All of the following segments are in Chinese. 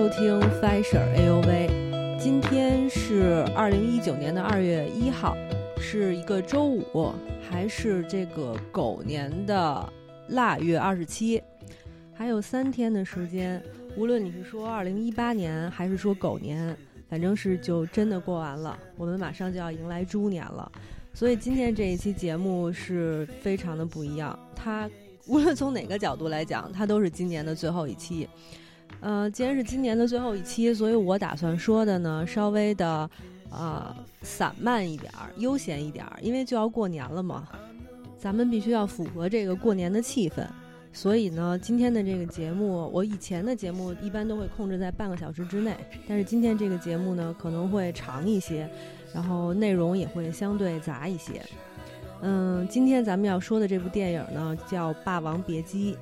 收听 Fisher A O V。今天是二零一九年的二月一号，是一个周五，还是这个狗年的腊月二十七，还有三天的时间。无论你是说二零一八年，还是说狗年，反正是就真的过完了。我们马上就要迎来猪年了，所以今天这一期节目是非常的不一样。它无论从哪个角度来讲，它都是今年的最后一期。呃，既然是今年的最后一期，所以我打算说的呢，稍微的，呃，散漫一点儿，悠闲一点儿，因为就要过年了嘛，咱们必须要符合这个过年的气氛。所以呢，今天的这个节目，我以前的节目一般都会控制在半个小时之内，但是今天这个节目呢，可能会长一些，然后内容也会相对杂一些。嗯，今天咱们要说的这部电影呢，叫《霸王别姬》。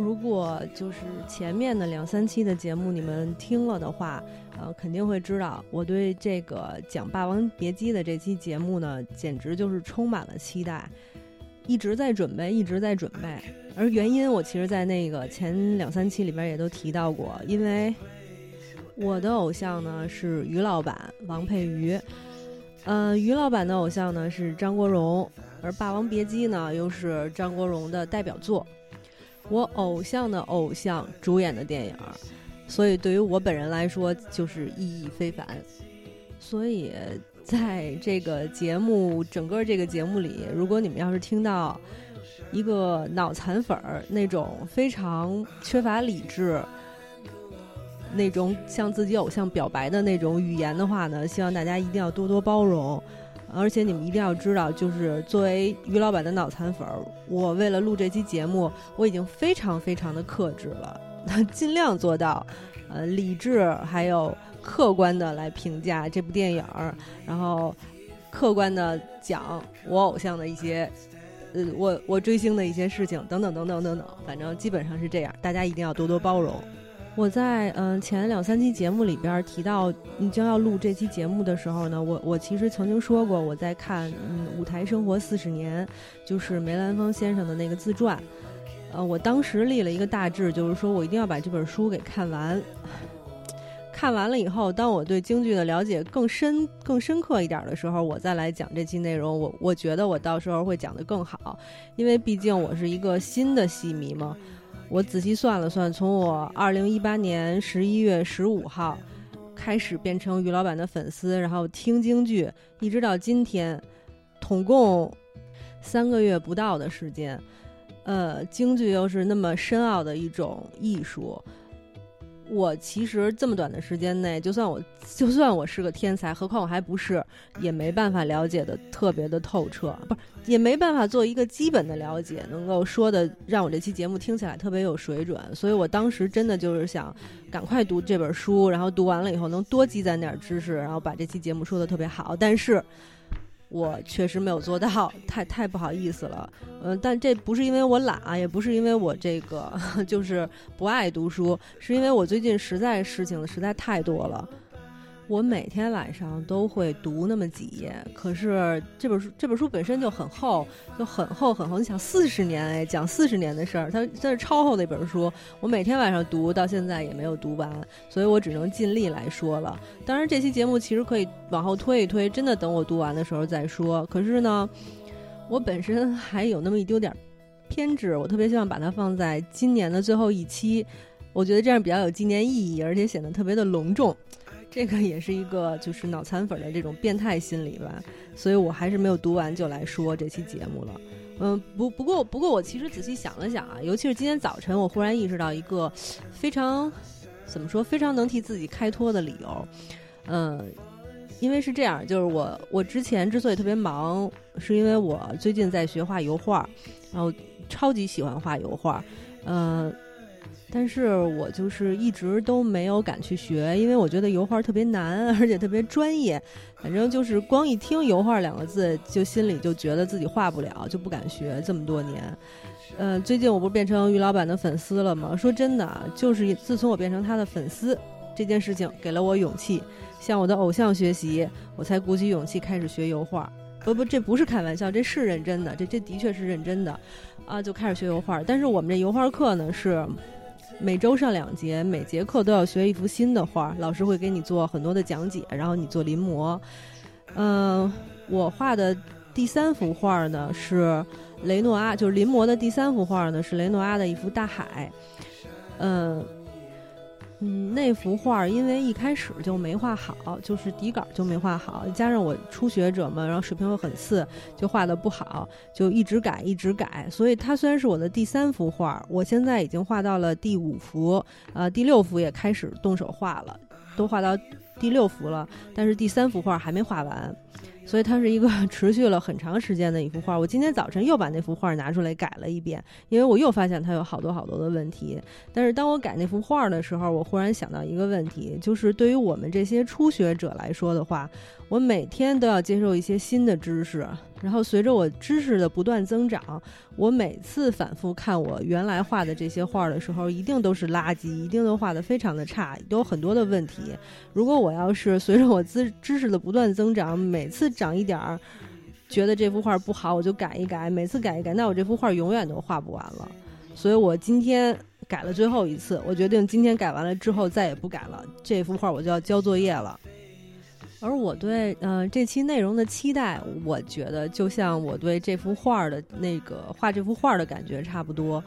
如果就是前面的两三期的节目你们听了的话，呃，肯定会知道我对这个讲《霸王别姬》的这期节目呢，简直就是充满了期待，一直在准备，一直在准备。而原因，我其实，在那个前两三期里边也都提到过，因为我的偶像呢是于老板王佩瑜，呃，于老板的偶像呢是张国荣，而《霸王别姬》呢又是张国荣的代表作。我偶像的偶像主演的电影，所以对于我本人来说就是意义非凡。所以在这个节目整个这个节目里，如果你们要是听到一个脑残粉儿那种非常缺乏理智、那种向自己偶像表白的那种语言的话呢，希望大家一定要多多包容。而且你们一定要知道，就是作为于老板的脑残粉儿，我为了录这期节目，我已经非常非常的克制了，尽量做到，呃，理智还有客观的来评价这部电影儿，然后客观的讲我偶像的一些，呃，我我追星的一些事情等等等等等等，反正基本上是这样，大家一定要多多包容。我在嗯前两三期节目里边提到你将要录这期节目的时候呢，我我其实曾经说过我在看嗯舞台生活四十年，就是梅兰芳先生的那个自传，呃，我当时立了一个大志，就是说我一定要把这本书给看完。看完了以后，当我对京剧的了解更深更深刻一点的时候，我再来讲这期内容，我我觉得我到时候会讲得更好，因为毕竟我是一个新的戏迷嘛。我仔细算了算，从我二零一八年十一月十五号开始变成于老板的粉丝，然后听京剧，一直到今天，统共三个月不到的时间。呃，京剧又是那么深奥的一种艺术。我其实这么短的时间内，就算我就算我是个天才，何况我还不是，也没办法了解的特别的透彻，不是也没办法做一个基本的了解，能够说的让我这期节目听起来特别有水准。所以我当时真的就是想赶快读这本书，然后读完了以后能多积攒点知识，然后把这期节目说的特别好。但是。我确实没有做到，太太不好意思了。嗯，但这不是因为我懒啊，也不是因为我这个 就是不爱读书，是因为我最近实在事情实在太多了。我每天晚上都会读那么几页，可是这本书这本书本身就很厚，就很厚很厚。你想四十年哎，讲四十年的事儿，它它是超厚的一本书。我每天晚上读到现在也没有读完，所以我只能尽力来说了。当然，这期节目其实可以往后推一推，真的等我读完的时候再说。可是呢，我本身还有那么一丢点偏执，我特别希望把它放在今年的最后一期，我觉得这样比较有纪念意义，而且显得特别的隆重。这个也是一个就是脑残粉的这种变态心理吧，所以我还是没有读完就来说这期节目了。嗯，不不过不过我其实仔细想了想啊，尤其是今天早晨，我忽然意识到一个非常怎么说非常能替自己开脱的理由。嗯，因为是这样，就是我我之前之所以特别忙，是因为我最近在学画油画，然后超级喜欢画油画，嗯。但是我就是一直都没有敢去学，因为我觉得油画特别难，而且特别专业。反正就是光一听“油画”两个字，就心里就觉得自己画不了，就不敢学。这么多年，呃，最近我不是变成于老板的粉丝了吗？说真的，就是自从我变成他的粉丝这件事情，给了我勇气，向我的偶像学习，我才鼓起勇气开始学油画。不不，这不是开玩笑，这是认真的，这这的确是认真的，啊，就开始学油画。但是我们这油画课呢是。每周上两节，每节课都要学一幅新的画，老师会给你做很多的讲解，然后你做临摹。嗯，我画的第三幅画呢是雷诺阿，就是临摹的第三幅画呢是雷诺阿的一幅大海。嗯。嗯，那幅画因为一开始就没画好，就是底稿就没画好，加上我初学者嘛，然后水平又很次，就画的不好，就一直改，一直改。所以它虽然是我的第三幅画，我现在已经画到了第五幅，呃，第六幅也开始动手画了，都画到第六幅了，但是第三幅画还没画完。所以它是一个 持续了很长时间的一幅画。我今天早晨又把那幅画拿出来改了一遍，因为我又发现它有好多好多的问题。但是当我改那幅画的时候，我忽然想到一个问题，就是对于我们这些初学者来说的话。我每天都要接受一些新的知识，然后随着我知识的不断增长，我每次反复看我原来画的这些画的时候，一定都是垃圾，一定都画的非常的差，都有很多的问题。如果我要是随着我知知识的不断增长，每次长一点儿，觉得这幅画不好，我就改一改，每次改一改，那我这幅画永远都画不完了。所以我今天改了最后一次，我决定今天改完了之后再也不改了，这幅画我就要交作业了。而我对呃这期内容的期待，我觉得就像我对这幅画儿的那个画这幅画儿的感觉差不多，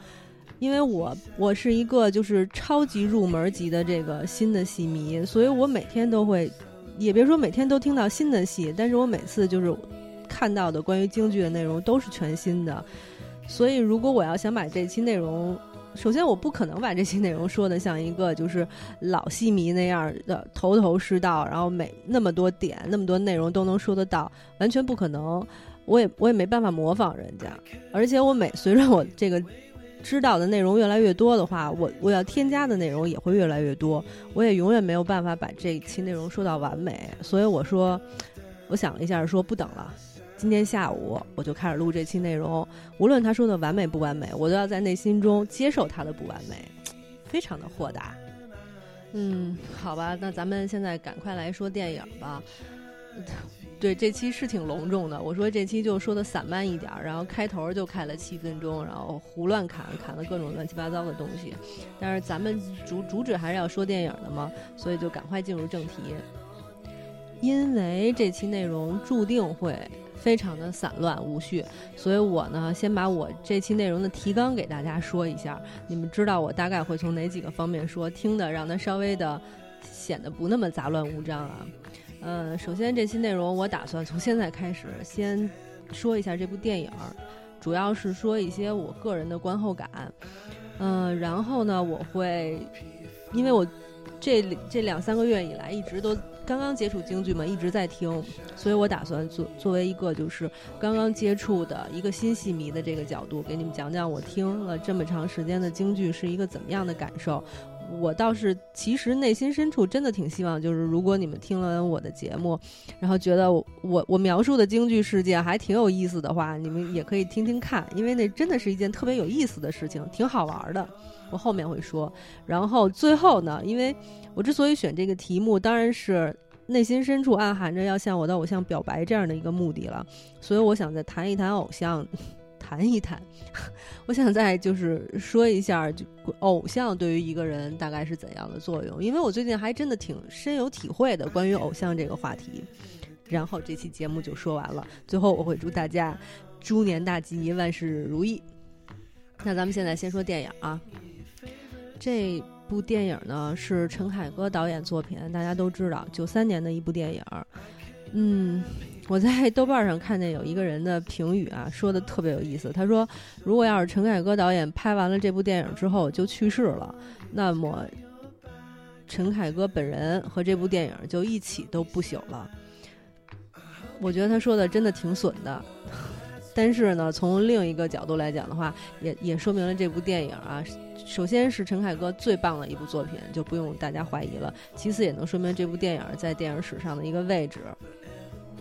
因为我我是一个就是超级入门级的这个新的戏迷，所以我每天都会，也别说每天都听到新的戏，但是我每次就是看到的关于京剧的内容都是全新的，所以如果我要想把这期内容。首先，我不可能把这些内容说的像一个就是老戏迷那样的头头是道，然后每那么多点、那么多内容都能说得到，完全不可能。我也我也没办法模仿人家，而且我每随着我这个知道的内容越来越多的话，我我要添加的内容也会越来越多，我也永远没有办法把这一期内容说到完美。所以我说，我想了一下，说不等了。今天下午我就开始录这期内容，无论他说的完美不完美，我都要在内心中接受他的不完美，非常的豁达。嗯，好吧，那咱们现在赶快来说电影吧。对，这期是挺隆重的，我说这期就说的散漫一点，然后开头就开了七分钟，然后胡乱砍砍了各种乱七八糟的东西。但是咱们主主旨还是要说电影的嘛，所以就赶快进入正题。因为这期内容注定会。非常的散乱无序，所以我呢，先把我这期内容的提纲给大家说一下，你们知道我大概会从哪几个方面说，听的让它稍微的显得不那么杂乱无章啊。嗯，首先这期内容我打算从现在开始先说一下这部电影，主要是说一些我个人的观后感。嗯，然后呢，我会因为我这这两三个月以来一直都。刚刚接触京剧嘛，一直在听，所以我打算作作为一个就是刚刚接触的一个新戏迷的这个角度，给你们讲讲我听了这么长时间的京剧是一个怎么样的感受。我倒是其实内心深处真的挺希望，就是如果你们听了我的节目，然后觉得我我描述的京剧世界还挺有意思的话，你们也可以听听看，因为那真的是一件特别有意思的事情，挺好玩的。我后面会说。然后最后呢，因为我之所以选这个题目，当然是内心深处暗含着要向我的偶像表白这样的一个目的了，所以我想再谈一谈偶像。谈一谈，我想再就是说一下，就偶像对于一个人大概是怎样的作用？因为我最近还真的挺深有体会的，关于偶像这个话题。然后这期节目就说完了，最后我会祝大家猪年大吉，万事如意。那咱们现在先说电影啊，这部电影呢是陈凯歌导演作品，大家都知道，九三年的一部电影，嗯。我在豆瓣上看见有一个人的评语啊，说的特别有意思。他说，如果要是陈凯歌导演拍完了这部电影之后就去世了，那么陈凯歌本人和这部电影就一起都不朽了。我觉得他说的真的挺损的，但是呢，从另一个角度来讲的话，也也说明了这部电影啊，首先是陈凯歌最棒的一部作品，就不用大家怀疑了。其次，也能说明这部电影在电影史上的一个位置。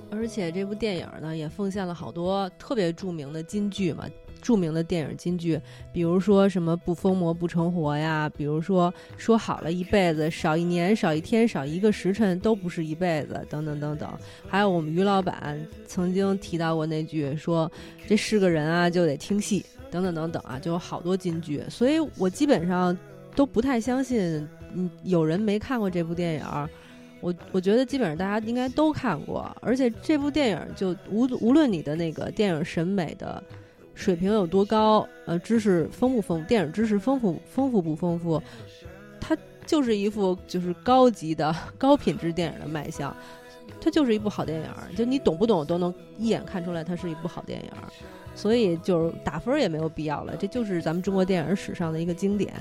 而且这部电影呢，也奉献了好多特别著名的金句嘛，著名的电影金句，比如说什么“不疯魔不成活”呀，比如说“说好了一辈子，少一年、少一天、少一个时辰都不是一辈子”等等等等。还有我们于老板曾经提到过那句说：“这是个人啊，就得听戏”等等等等啊，就有好多金句。所以我基本上都不太相信，嗯，有人没看过这部电影。我我觉得基本上大家应该都看过，而且这部电影就无无论你的那个电影审美的水平有多高，呃，知识丰不丰，电影知识丰富丰富不丰富，它就是一副就是高级的 高品质电影的卖相，它就是一部好电影，就你懂不懂都能一眼看出来它是一部好电影，所以就是打分也没有必要了，这就是咱们中国电影史上的一个经典。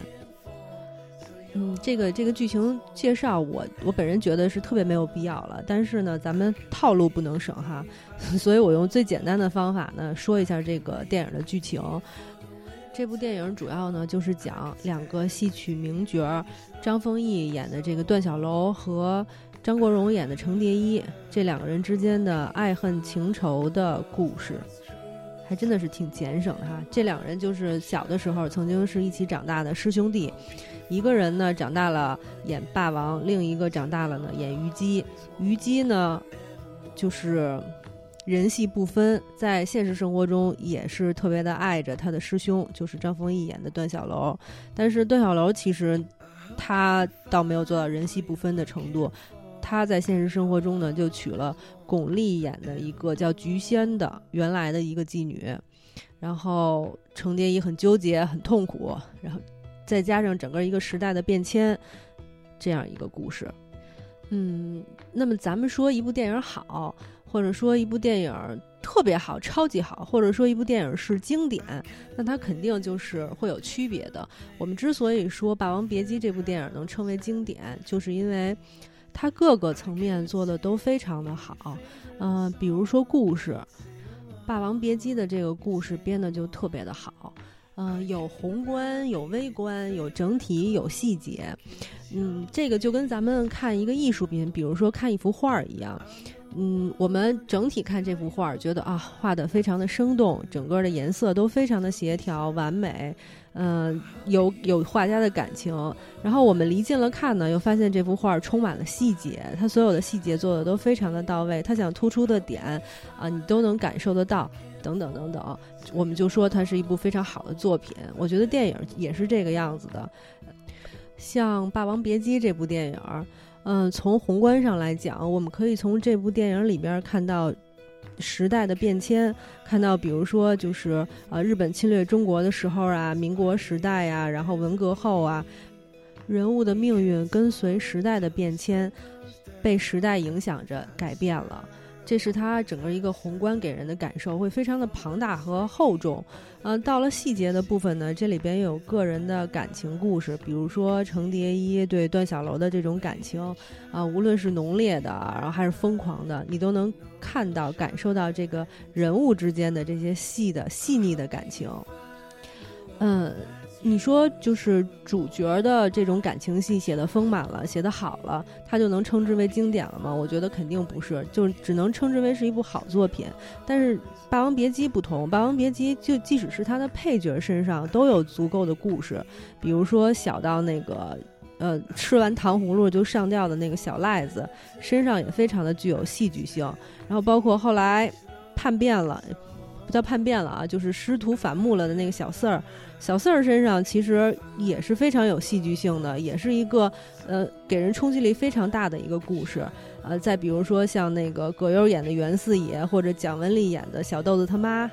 嗯，这个这个剧情介绍，我我本人觉得是特别没有必要了。但是呢，咱们套路不能省哈，所以我用最简单的方法呢，说一下这个电影的剧情。这部电影主要呢就是讲两个戏曲名角张丰毅演的这个段小楼和张国荣演的程蝶衣这两个人之间的爱恨情仇的故事，还真的是挺简省的哈。这两个人就是小的时候曾经是一起长大的师兄弟。一个人呢长大了演霸王，另一个长大了呢演虞姬。虞姬呢，就是人戏不分，在现实生活中也是特别的爱着他的师兄，就是张丰毅演的段小楼。但是段小楼其实他倒没有做到人戏不分的程度，他在现实生活中呢就娶了巩俐演的一个叫菊仙的原来的一个妓女，然后程蝶衣很纠结，很痛苦，然后。再加上整个一个时代的变迁，这样一个故事，嗯，那么咱们说一部电影好，或者说一部电影特别好、超级好，或者说一部电影是经典，那它肯定就是会有区别的。我们之所以说《霸王别姬》这部电影能称为经典，就是因为它各个层面做的都非常的好。嗯，比如说故事，《霸王别姬》的这个故事编的就特别的好。嗯，有宏观，有微观，有整体，有细节。嗯，这个就跟咱们看一个艺术品，比如说看一幅画儿一样。嗯，我们整体看这幅画儿，觉得啊，画的非常的生动，整个的颜色都非常的协调完美。嗯，有有画家的感情。然后我们离近了看呢，又发现这幅画充满了细节，它所有的细节做的都非常的到位，它想突出的点啊，你都能感受得到。等等等等，我们就说它是一部非常好的作品。我觉得电影也是这个样子的。像《霸王别姬》这部电影，嗯，从宏观上来讲，我们可以从这部电影里边看到时代的变迁，看到比如说就是呃日本侵略中国的时候啊，民国时代呀，然后文革后啊，人物的命运跟随时代的变迁，被时代影响着改变了。这是他整个一个宏观给人的感受，会非常的庞大和厚重。嗯，到了细节的部分呢，这里边有个人的感情故事，比如说程蝶衣对段小楼的这种感情，啊，无论是浓烈的，然后还是疯狂的，你都能看到、感受到这个人物之间的这些细的、细腻的感情。嗯。你说就是主角的这种感情戏写的丰满了，写的好了，他就能称之为经典了吗？我觉得肯定不是，就只能称之为是一部好作品。但是《霸王别姬》不同，《霸王别姬》就即使是他的配角身上都有足够的故事，比如说小到那个，呃，吃完糖葫芦就上吊的那个小赖子，身上也非常的具有戏剧性。然后包括后来叛变了。不叫叛变了啊，就是师徒反目了的那个小四儿，小四儿身上其实也是非常有戏剧性的，也是一个呃给人冲击力非常大的一个故事。呃，再比如说像那个葛优演的袁四爷，或者蒋雯丽演的小豆子他妈。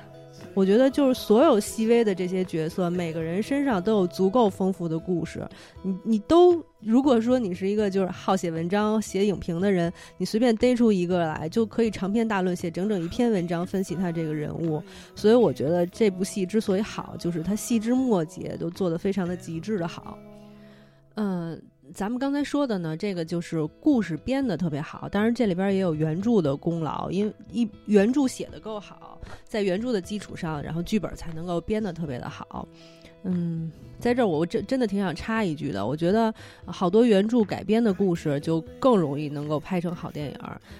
我觉得就是所有细微的这些角色，每个人身上都有足够丰富的故事。你你都如果说你是一个就是好写文章、写影评的人，你随便逮出一个来，就可以长篇大论写整整一篇文章分析他这个人物。所以我觉得这部戏之所以好，就是它细枝末节都做得非常的极致的好。嗯。咱们刚才说的呢，这个就是故事编的特别好，当然这里边也有原著的功劳，因为一原著写的够好，在原著的基础上，然后剧本才能够编的特别的好。嗯，在这儿我真真的挺想插一句的，我觉得好多原著改编的故事就更容易能够拍成好电影，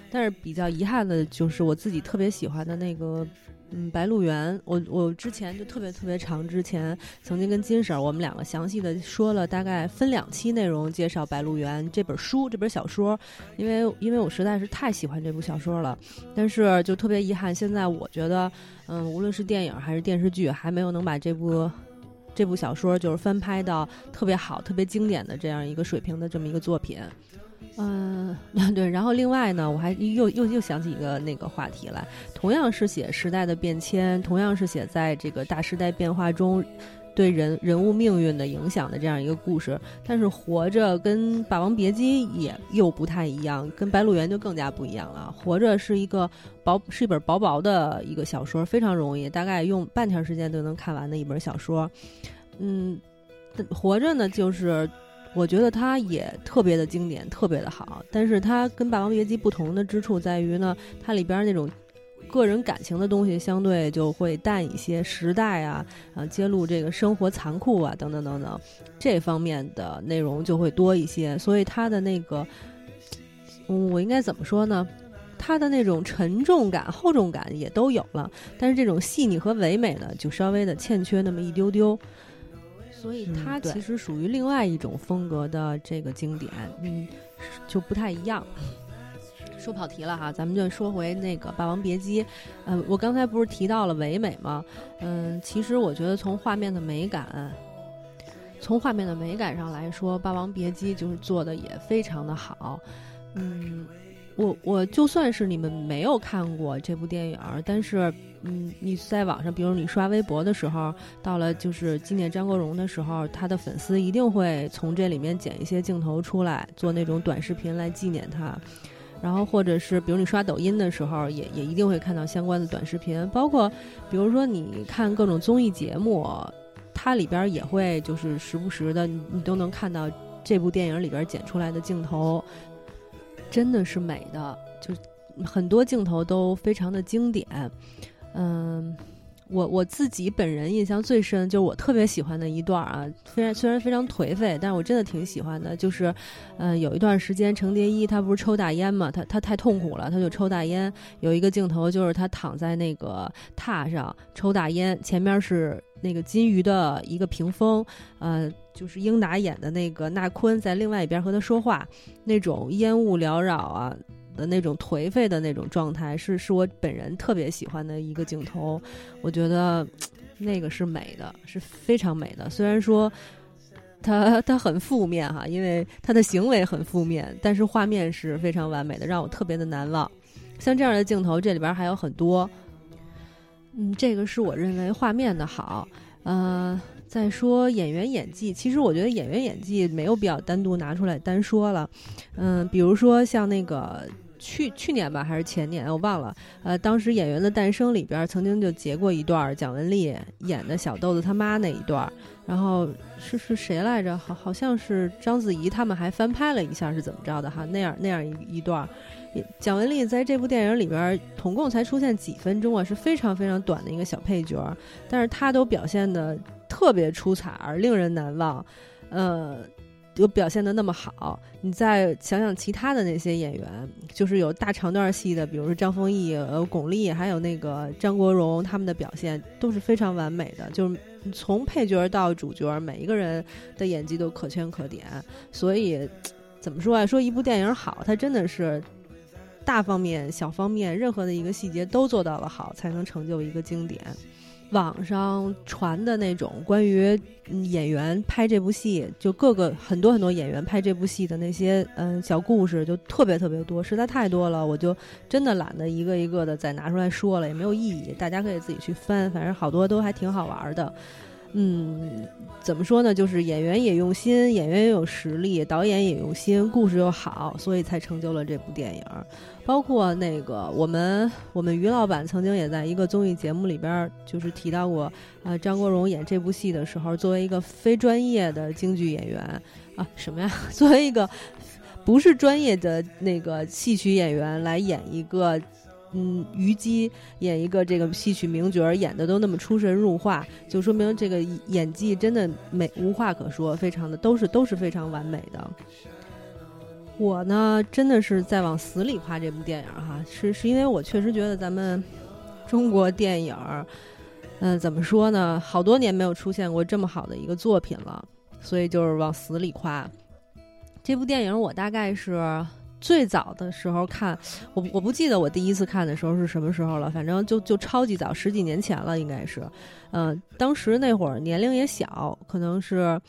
但是比较遗憾的就是我自己特别喜欢的那个。嗯，《白鹿原》，我我之前就特别特别长，之前曾经跟金婶儿我们两个详细的说了，大概分两期内容介绍《白鹿原》这本书这本小说，因为因为我实在是太喜欢这部小说了，但是就特别遗憾，现在我觉得，嗯，无论是电影还是电视剧，还没有能把这部这部小说就是翻拍到特别好、特别经典的这样一个水平的这么一个作品。嗯，对。然后另外呢，我还又又又想起一个那个话题来，同样是写时代的变迁，同样是写在这个大时代变化中。对人人物命运的影响的这样一个故事，但是《活着》跟《霸王别姬》也又不太一样，跟《白鹿原》就更加不一样了。《活着》是一个薄，是一本薄薄的一个小说，非常容易，大概用半天时间就能看完的一本小说。嗯，《活着》呢，就是我觉得它也特别的经典，特别的好，但是它跟《霸王别姬》不同的之处在于呢，它里边那种。个人感情的东西相对就会淡一些，时代啊，啊，揭露这个生活残酷啊，等等等等，这方面的内容就会多一些。所以它的那个，嗯，我应该怎么说呢？它的那种沉重感、厚重感也都有了，但是这种细腻和唯美呢，就稍微的欠缺那么一丢丢。所以它其实属于另外一种风格的这个经典，嗯，就不太一样。说跑题了哈，咱们就说回那个《霸王别姬》。嗯，我刚才不是提到了唯美吗？嗯，其实我觉得从画面的美感，从画面的美感上来说，《霸王别姬》就是做的也非常的好。嗯，我我就算是你们没有看过这部电影，但是嗯，你在网上，比如你刷微博的时候，到了就是纪念张国荣的时候，他的粉丝一定会从这里面剪一些镜头出来，做那种短视频来纪念他。然后，或者是比如你刷抖音的时候，也也一定会看到相关的短视频。包括，比如说你看各种综艺节目，它里边也会就是时不时的，你都能看到这部电影里边剪出来的镜头，真的是美的，就很多镜头都非常的经典，嗯。我我自己本人印象最深，就是我特别喜欢的一段啊，虽然虽然非常颓废，但是我真的挺喜欢的。就是，嗯，有一段时间，程蝶衣他不是抽大烟嘛，他他太痛苦了，他就抽大烟。有一个镜头就是他躺在那个榻上抽大烟，前面是那个金鱼的一个屏风，呃，就是英达演的那个纳坤在另外一边和他说话，那种烟雾缭绕啊。的那种颓废的那种状态，是是我本人特别喜欢的一个镜头。我觉得那个是美的，是非常美的。虽然说他他很负面哈，因为他的行为很负面，但是画面是非常完美的，让我特别的难忘。像这样的镜头，这里边还有很多。嗯，这个是我认为画面的好。呃，再说演员演技，其实我觉得演员演技没有必要单独拿出来单说了。嗯，比如说像那个。去去年吧，还是前年，我忘了。呃，当时《演员的诞生》里边曾经就截过一段蒋雯丽演的小豆子他妈那一段，然后是是谁来着？好好像是章子怡他们还翻拍了一下，是怎么着的哈？那样那样一一段，蒋雯丽在这部电影里边总共才出现几分钟啊，是非常非常短的一个小配角，但是她都表现的特别出彩，而令人难忘。呃。有表现的那么好，你再想想其他的那些演员，就是有大长段戏的，比如说张丰毅、呃巩俐，还有那个张国荣，他们的表现都是非常完美的，就是从配角到主角，每一个人的演技都可圈可点。所以怎么说啊？说一部电影好，它真的是大方面、小方面，任何的一个细节都做到了好，才能成就一个经典。网上传的那种关于演员拍这部戏，就各个很多很多演员拍这部戏的那些嗯小故事，就特别特别多，实在太多了，我就真的懒得一个一个的再拿出来说了，也没有意义。大家可以自己去翻，反正好多都还挺好玩的。嗯，怎么说呢？就是演员也用心，演员也有实力，导演也用心，故事又好，所以才成就了这部电影。包括那个我们我们于老板曾经也在一个综艺节目里边就是提到过，呃，张国荣演这部戏的时候，作为一个非专业的京剧演员啊，什么呀？作为一个不是专业的那个戏曲演员来演一个。嗯，虞姬演一个这个戏曲名角，演的都那么出神入化，就说明这个演技真的美，无话可说，非常的都是都是非常完美的。我呢，真的是在往死里夸这部电影哈，是是因为我确实觉得咱们中国电影，嗯，怎么说呢，好多年没有出现过这么好的一个作品了，所以就是往死里夸。这部电影我大概是。最早的时候看，我我不记得我第一次看的时候是什么时候了，反正就就超级早，十几年前了，应该是。嗯，当时那会儿年龄也小，可能是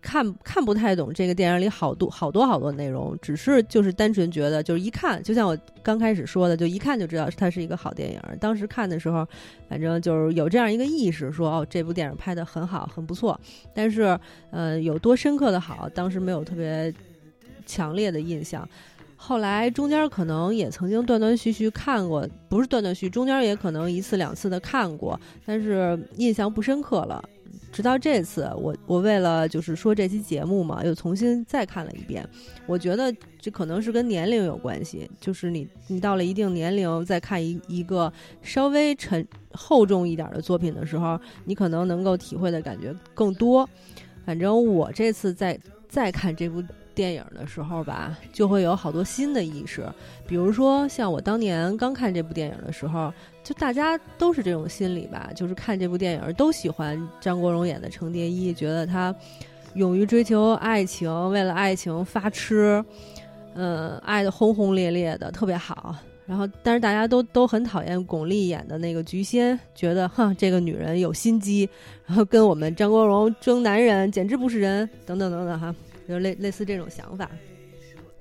看看不太懂这个电影里好多好多好多内容，只是就是单纯觉得就是一看，就像我刚开始说的，就一看就知道它是一个好电影。当时看的时候，反正就是有这样一个意识，说哦，这部电影拍的很好，很不错。但是，呃，有多深刻的好，当时没有特别。强烈的印象，后来中间可能也曾经断断续续看过，不是断断续，中间也可能一次两次的看过，但是印象不深刻了。直到这次，我我为了就是说这期节目嘛，又重新再看了一遍。我觉得这可能是跟年龄有关系，就是你你到了一定年龄再看一一个稍微沉厚重一点的作品的时候，你可能能够体会的感觉更多。反正我这次再再看这部。电影的时候吧，就会有好多新的意识。比如说，像我当年刚看这部电影的时候，就大家都是这种心理吧，就是看这部电影都喜欢张国荣演的程蝶衣，觉得他勇于追求爱情，为了爱情发痴，嗯，爱的轰轰烈烈的，特别好。然后，但是大家都都很讨厌巩俐演的那个菊仙，觉得哼，这个女人有心机，然后跟我们张国荣争男人，简直不是人，等等等等哈。就类类似这种想法，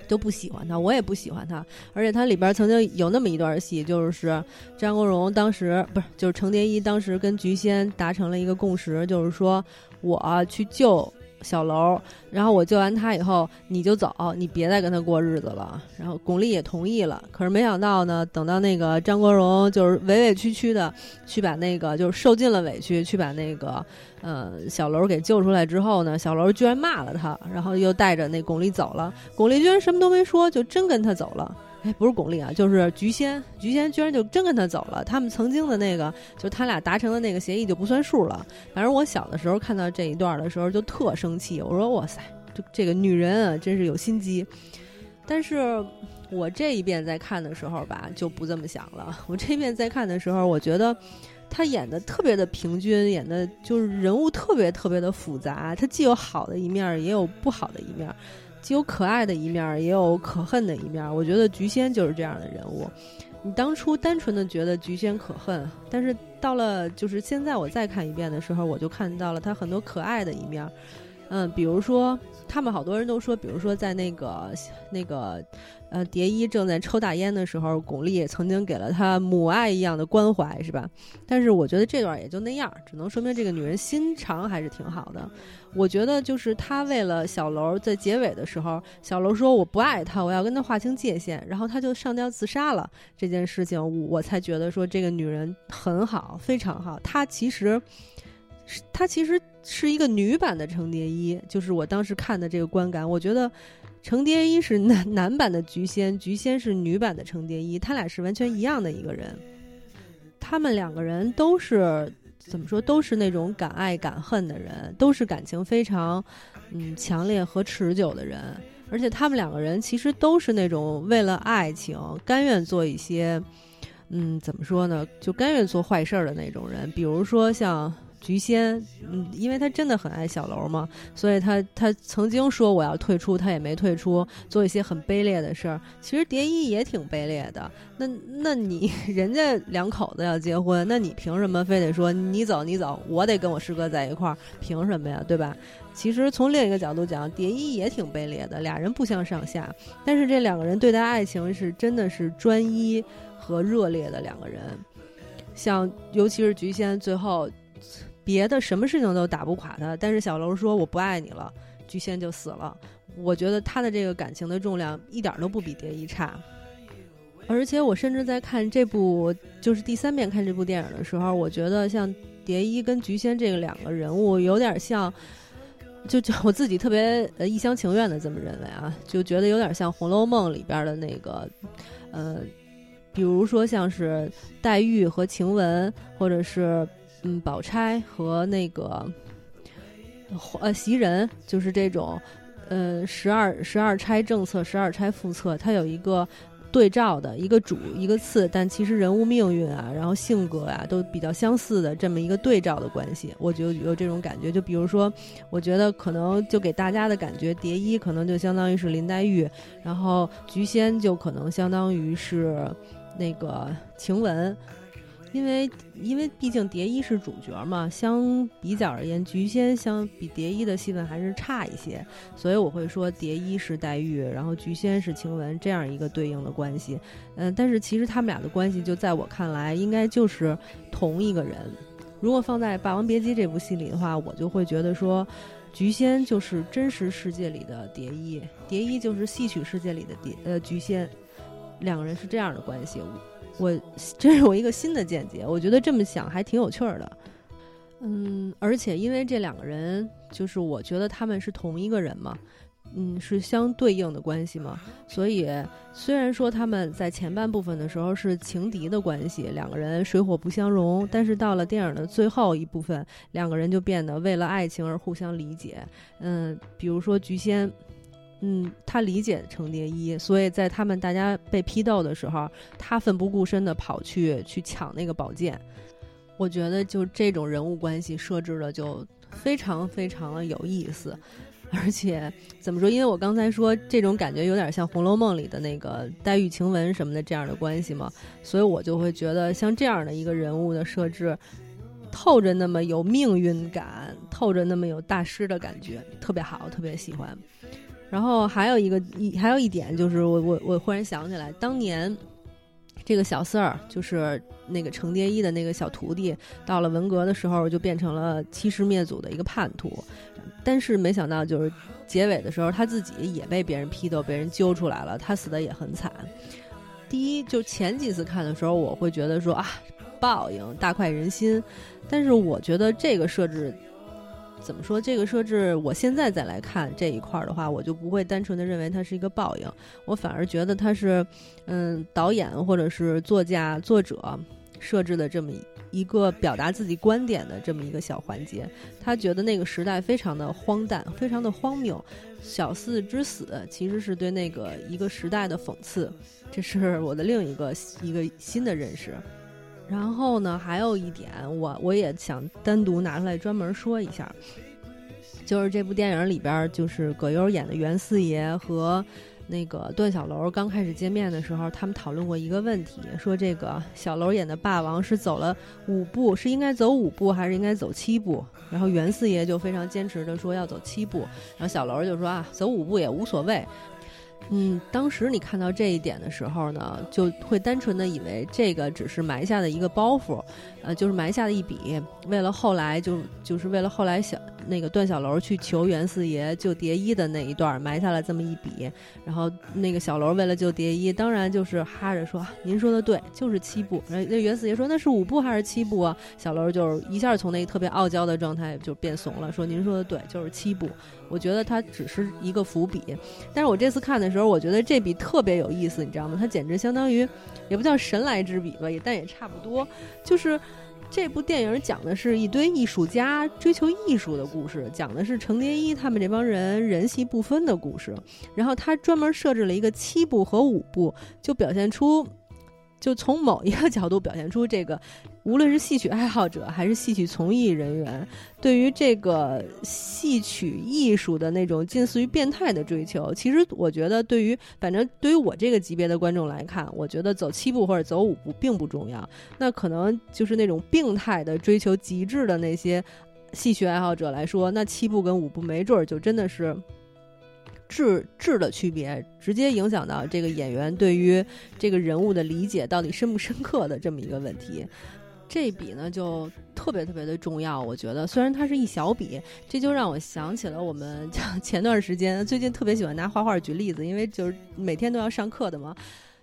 都不喜欢他，我也不喜欢他。而且他里边曾经有那么一段戏，就是张国荣当时不是，就是程蝶衣当时跟菊仙达成了一个共识，就是说我去救。小楼，然后我救完他以后，你就走，你别再跟他过日子了。然后巩俐也同意了。可是没想到呢，等到那个张国荣就是委委屈屈的去把那个就是受尽了委屈去把那个呃小楼给救出来之后呢，小楼居然骂了他，然后又带着那巩俐走了。巩俐居然什么都没说，就真跟他走了。哎，不是巩俐啊，就是菊仙。菊仙居然就真跟他走了。他们曾经的那个，就他俩达成的那个协议就不算数了。反正我小的时候看到这一段的时候就特生气，我说哇塞，这这个女人啊，真是有心机。但是我这一遍在看的时候吧，就不这么想了。我这一遍在看的时候，我觉得他演的特别的平均，演的就是人物特别特别的复杂。他既有好的一面，也有不好的一面。有可爱的一面，也有可恨的一面。我觉得菊仙就是这样的人物。你当初单纯的觉得菊仙可恨，但是到了就是现在我再看一遍的时候，我就看到了他很多可爱的一面。嗯，比如说他们好多人都说，比如说在那个那个。呃，蝶衣正在抽大烟的时候，巩俐也曾经给了他母爱一样的关怀，是吧？但是我觉得这段也就那样，只能说明这个女人心肠还是挺好的。我觉得就是她为了小楼，在结尾的时候，小楼说我不爱他，我要跟他划清界限，然后他就上吊自杀了。这件事情，我才觉得说这个女人很好，非常好。她其实，她其实是一个女版的程蝶衣，就是我当时看的这个观感，我觉得。程蝶衣是男 男版的菊仙，菊仙是女版的程蝶衣，他俩是完全一样的一个人。他们两个人都是怎么说？都是那种敢爱敢恨的人，都是感情非常嗯强烈和持久的人。而且他们两个人其实都是那种为了爱情甘愿做一些嗯怎么说呢？就甘愿做坏事儿的那种人。比如说像。菊仙，嗯，因为他真的很爱小楼嘛，所以他他曾经说我要退出，他也没退出，做一些很卑劣的事儿。其实蝶衣也挺卑劣的，那那你 人家两口子要结婚，那你凭什么非得说你走你走，我得跟我师哥在一块儿？凭什么呀，对吧？其实从另一个角度讲，蝶衣也挺卑劣的，俩人不相上下，但是这两个人对待爱情是真的是专一和热烈的两个人，像尤其是菊仙最后。别的什么事情都打不垮他，但是小楼说我不爱你了，菊仙就死了。我觉得他的这个感情的重量一点都不比蝶衣差，而且我甚至在看这部就是第三遍看这部电影的时候，我觉得像蝶衣跟菊仙这个两个人物有点像，就就我自己特别呃一厢情愿的这么认为啊，就觉得有点像《红楼梦》里边的那个呃，比如说像是黛玉和晴雯，或者是。嗯，宝钗和那个呃袭人，就是这种，呃十二十二钗政策、十二钗副策，它有一个对照的一个主一个次，但其实人物命运啊，然后性格啊都比较相似的这么一个对照的关系，我就有这种感觉。就比如说，我觉得可能就给大家的感觉，蝶衣可能就相当于是林黛玉，然后菊仙就可能相当于是那个晴雯。因为，因为毕竟蝶衣是主角嘛，相比较而言，菊仙相比蝶衣的戏份还是差一些，所以我会说蝶衣是黛玉，然后菊仙是晴雯这样一个对应的关系。嗯，但是其实他们俩的关系，就在我看来，应该就是同一个人。如果放在《霸王别姬》这部戏里的话，我就会觉得说，菊仙就是真实世界里的蝶衣，蝶衣就是戏曲世界里的蝶呃菊仙，两个人是这样的关系。我这是我一个新的见解，我觉得这么想还挺有趣儿的，嗯，而且因为这两个人，就是我觉得他们是同一个人嘛，嗯，是相对应的关系嘛，所以虽然说他们在前半部分的时候是情敌的关系，两个人水火不相容，但是到了电影的最后一部分，两个人就变得为了爱情而互相理解，嗯，比如说菊仙。嗯，他理解程蝶衣，所以在他们大家被批斗的时候，他奋不顾身的跑去去抢那个宝剑。我觉得就这种人物关系设置的就非常非常的有意思，而且怎么说？因为我刚才说这种感觉有点像《红楼梦》里的那个黛玉、晴雯什么的这样的关系嘛，所以我就会觉得像这样的一个人物的设置，透着那么有命运感，透着那么有大师的感觉，特别好，特别喜欢。然后还有一个一还有一点就是，我我我忽然想起来，当年这个小四儿就是那个程蝶衣的那个小徒弟，到了文革的时候就变成了欺师灭祖的一个叛徒，但是没想到就是结尾的时候他自己也被别人批斗，被人揪出来了，他死的也很惨。第一，就前几次看的时候，我会觉得说啊，报应大快人心，但是我觉得这个设置。怎么说这个设置？我现在再来看这一块儿的话，我就不会单纯的认为它是一个报应，我反而觉得它是，嗯，导演或者是作家作者设置的这么一个表达自己观点的这么一个小环节。他觉得那个时代非常的荒诞，非常的荒谬，小四之死其实是对那个一个时代的讽刺。这是我的另一个一个新的认识。然后呢，还有一点，我我也想单独拿出来专门说一下，就是这部电影里边，就是葛优演的袁四爷和那个段小楼刚开始见面的时候，他们讨论过一个问题，说这个小楼演的霸王是走了五步，是应该走五步还是应该走七步？然后袁四爷就非常坚持的说要走七步，然后小楼就说啊，走五步也无所谓。嗯，当时你看到这一点的时候呢，就会单纯的以为这个只是埋下的一个包袱，呃，就是埋下的一笔，为了后来就就是为了后来小那个段小楼去求袁四爷救蝶衣的那一段埋下了这么一笔，然后那个小楼为了救蝶衣，当然就是哈着说您说的对，就是七步。那袁四爷说那是五步还是七步啊？小楼就是一下从那个特别傲娇的状态就变怂了，说您说的对，就是七步。我觉得它只是一个伏笔，但是我这次看的时候，我觉得这笔特别有意思，你知道吗？它简直相当于，也不叫神来之笔吧，也但也差不多。就是这部电影讲的是一堆艺术家追求艺术的故事，讲的是程蝶衣他们这帮人人戏不分的故事。然后他专门设置了一个七部和五部，就表现出。就从某一个角度表现出这个，无论是戏曲爱好者还是戏曲从艺人员，对于这个戏曲艺术的那种近似于变态的追求，其实我觉得，对于反正对于我这个级别的观众来看，我觉得走七步或者走五步并不重要。那可能就是那种病态的追求极致的那些戏曲爱好者来说，那七步跟五步没准儿就真的是。质质的区别，直接影响到这个演员对于这个人物的理解到底深不深刻的这么一个问题。这笔呢就特别特别的重要，我觉得虽然它是一小笔，这就让我想起了我们 前段时间最近特别喜欢拿画画举例子，因为就是每天都要上课的嘛。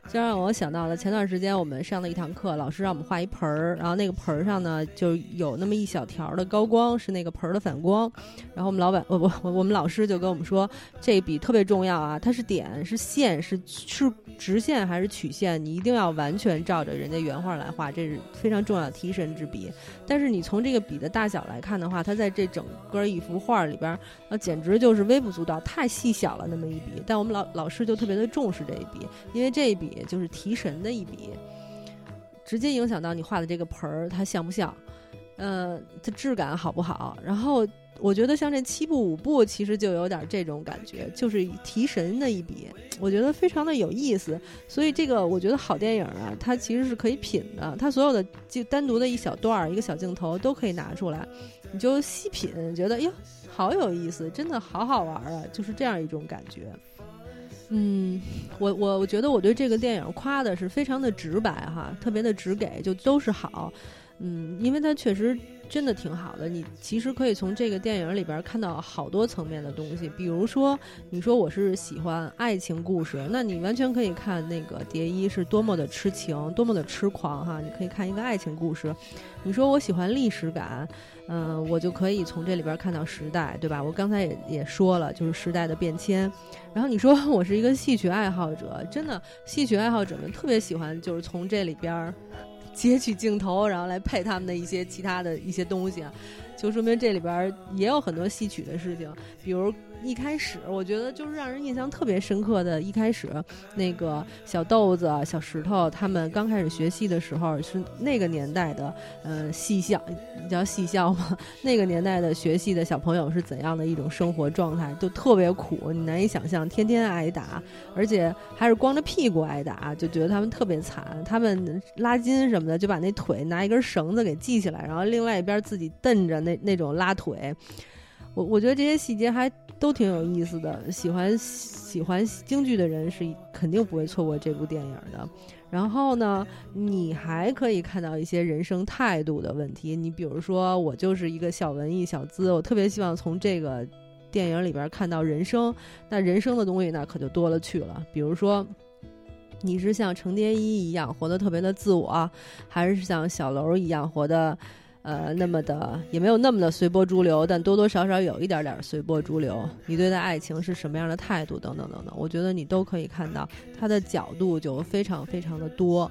就让我想到了前段时间我们上的一堂课，老师让我们画一盆儿，然后那个盆儿上呢就有那么一小条的高光，是那个盆儿的反光。然后我们老板，我我我们老师就跟我们说，这笔特别重要啊，它是点是线是是直线还是曲线，你一定要完全照着人家原画来画，这是非常重要的提神之笔。但是你从这个笔的大小来看的话，它在这整个一幅画里边，啊，简直就是微不足道，太细小了那么一笔。但我们老老师就特别的重视这一笔，因为这一笔。也，就是提神的一笔，直接影响到你画的这个盆儿它像不像，呃，它质感好不好。然后我觉得像这七步五步，其实就有点这种感觉，就是提神的一笔，我觉得非常的有意思。所以这个我觉得好电影啊，它其实是可以品的，它所有的就单独的一小段儿、一个小镜头都可以拿出来，你就细品，觉得哟。好有意思，真的好好玩啊！就是这样一种感觉。嗯，我我我觉得我对这个电影夸的是非常的直白哈，特别的直给，就都是好。嗯，因为它确实。真的挺好的，你其实可以从这个电影里边看到好多层面的东西。比如说，你说我是喜欢爱情故事，那你完全可以看那个蝶衣是多么的痴情，多么的痴狂哈。你可以看一个爱情故事。你说我喜欢历史感，嗯，我就可以从这里边看到时代，对吧？我刚才也也说了，就是时代的变迁。然后你说我是一个戏曲爱好者，真的，戏曲爱好者们特别喜欢，就是从这里边儿。截取镜头，然后来配他们的一些其他的一些东西，就说明这里边也有很多戏曲的事情，比如。一开始我觉得就是让人印象特别深刻的，一开始那个小豆子、小石头他们刚开始学戏的时候，是那个年代的，呃，戏校你叫戏校吗？那个年代的学戏的小朋友是怎样的一种生活状态？就特别苦，你难以想象，天天挨打，而且还是光着屁股挨打，就觉得他们特别惨。他们拉筋什么的，就把那腿拿一根绳子给系起来，然后另外一边自己蹬着那那种拉腿。我我觉得这些细节还。都挺有意思的，喜欢喜欢京剧的人是肯定不会错过这部电影的。然后呢，你还可以看到一些人生态度的问题。你比如说，我就是一个小文艺小资，我特别希望从这个电影里边看到人生。那人生的东西那可就多了去了。比如说，你是像程蝶衣一样活得特别的自我，还是像小楼一样活得？呃，那么的也没有那么的随波逐流，但多多少少有一点点随波逐流。你对待爱情是什么样的态度？等等等等，我觉得你都可以看到，他的角度就非常非常的多。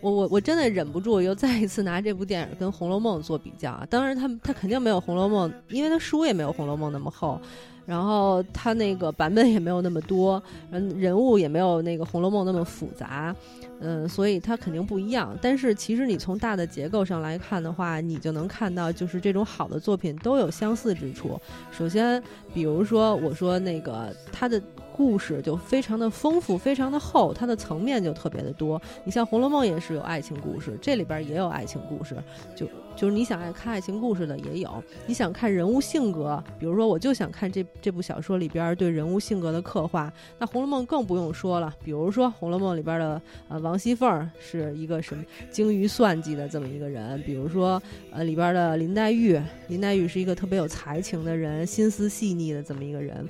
我我我真的忍不住又再一次拿这部电影跟《红楼梦》做比较啊。当然，他他肯定没有《红楼梦》，因为他书也没有《红楼梦》那么厚。然后它那个版本也没有那么多，人人物也没有那个《红楼梦》那么复杂，嗯，所以它肯定不一样。但是其实你从大的结构上来看的话，你就能看到，就是这种好的作品都有相似之处。首先，比如说我说那个它的。故事就非常的丰富，非常的厚，它的层面就特别的多。你像《红楼梦》也是有爱情故事，这里边也有爱情故事，就就是你想爱看爱情故事的也有，你想看人物性格，比如说我就想看这这部小说里边对人物性格的刻画，那《红楼梦》更不用说了，比如说《红楼梦》里边的呃王熙凤是一个什么精于算计的这么一个人，比如说呃里边的林黛玉，林黛玉是一个特别有才情的人，心思细腻的这么一个人。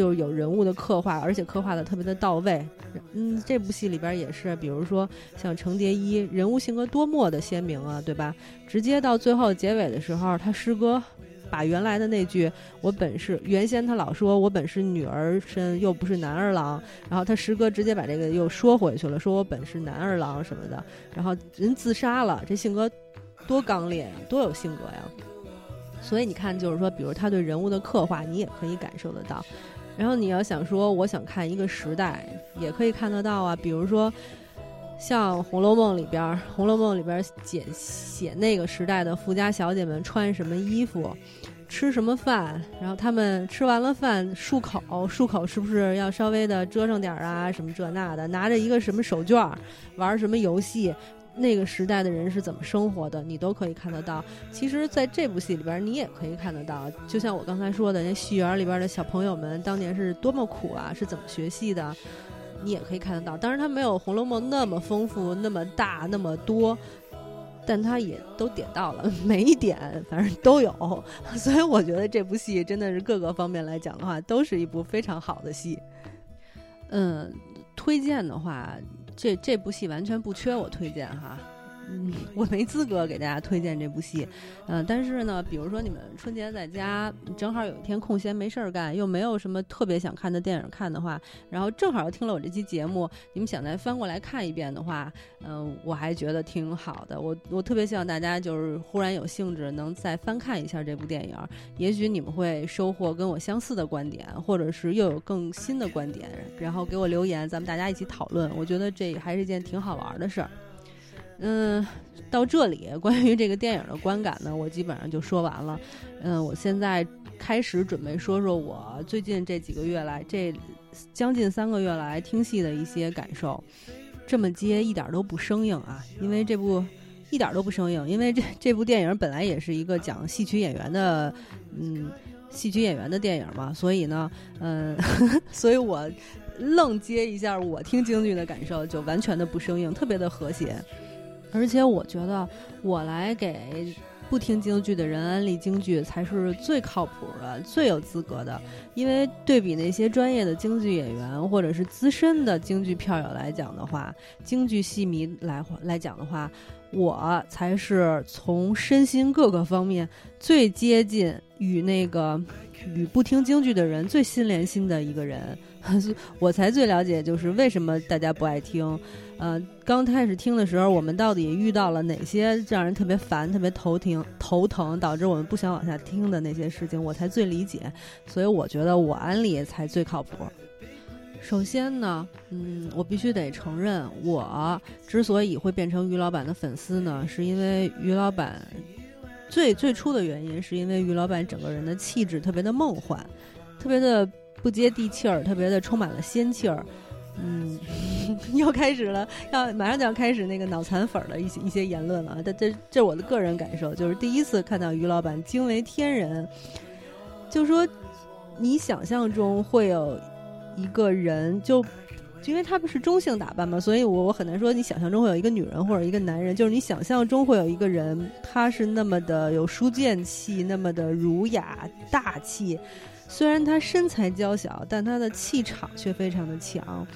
就是有人物的刻画，而且刻画的特别的到位。嗯，这部戏里边也是，比如说像程蝶衣，人物性格多么的鲜明啊，对吧？直接到最后结尾的时候，他师哥把原来的那句“我本是原先他老说我本是女儿身，又不是男儿郎”，然后他师哥直接把这个又说回去了，说我本是男儿郎什么的，然后人自杀了，这性格多刚烈呀，多有性格呀！所以你看，就是说，比如他对人物的刻画，你也可以感受得到。然后你要想说，我想看一个时代，也可以看得到啊。比如说，像《红楼梦》里边，《红楼梦》里边写写那个时代的富家小姐们穿什么衣服，吃什么饭，然后他们吃完了饭漱口，漱口是不是要稍微的折腾点啊？什么这那的，拿着一个什么手绢，玩什么游戏。那个时代的人是怎么生活的，你都可以看得到。其实，在这部戏里边，你也可以看得到。就像我刚才说的，那戏园里边的小朋友们当年是多么苦啊，是怎么学戏的，你也可以看得到。当然，它没有《红楼梦》那么丰富、那么大、那么多，但它也都点到了，每一点反正都有。所以，我觉得这部戏真的是各个方面来讲的话，都是一部非常好的戏。嗯，推荐的话。这这部戏完全不缺我推荐哈，嗯，我没资格给大家推荐这部戏，嗯，但是呢，比如说你们春节在家正好有一天空闲没事儿干，又没有什么特别想看的电影看的话，然后正好又听了我这期节目，你们想再翻过来看一遍的话，嗯，我还觉得挺好的。我我特别希望大家就是忽然有兴致能再翻看一下这部电影，也许你们会收获跟我相似的观点，或者是又有更新的观点，然后给我留言，咱们大家一起讨论。我觉得这还是一件挺好玩的事儿。嗯，到这里关于这个电影的观感呢，我基本上就说完了。嗯，我现在开始准备说说我最近这几个月来，这将近三个月来听戏的一些感受。这么接一点都不生硬啊，因为这部一点都不生硬，因为这这部电影本来也是一个讲戏曲演员的，嗯，戏曲演员的电影嘛，所以呢，嗯，所以我愣接一下我听京剧的感受，就完全的不生硬，特别的和谐。而且我觉得，我来给不听京剧的人安利京剧才是最靠谱的、最有资格的。因为对比那些专业的京剧演员或者是资深的京剧票友来讲的话，京剧戏迷来来讲的话，我才是从身心各个方面最接近与那个与不听京剧的人最心连心的一个人。我才最了解，就是为什么大家不爱听。呃，刚开始听的时候，我们到底遇到了哪些让人特别烦、特别头疼、头疼，导致我们不想往下听的那些事情，我才最理解。所以我觉得我安利才最靠谱。首先呢，嗯，我必须得承认，我之所以会变成于老板的粉丝呢，是因为于老板最最初的原因，是因为于老板整个人的气质特别的梦幻，特别的不接地气儿，特别的充满了仙气儿。嗯，又开始了，要马上就要开始那个脑残粉的一些一些言论了。这这这我的个人感受，就是第一次看到于老板惊为天人，就说你想象中会有一个人，就因为他不是中性打扮嘛，所以我我很难说你想象中会有一个女人或者一个男人，就是你想象中会有一个人，他是那么的有书卷气，那么的儒雅大气。虽然他身材娇小，但他的气场却非常的强。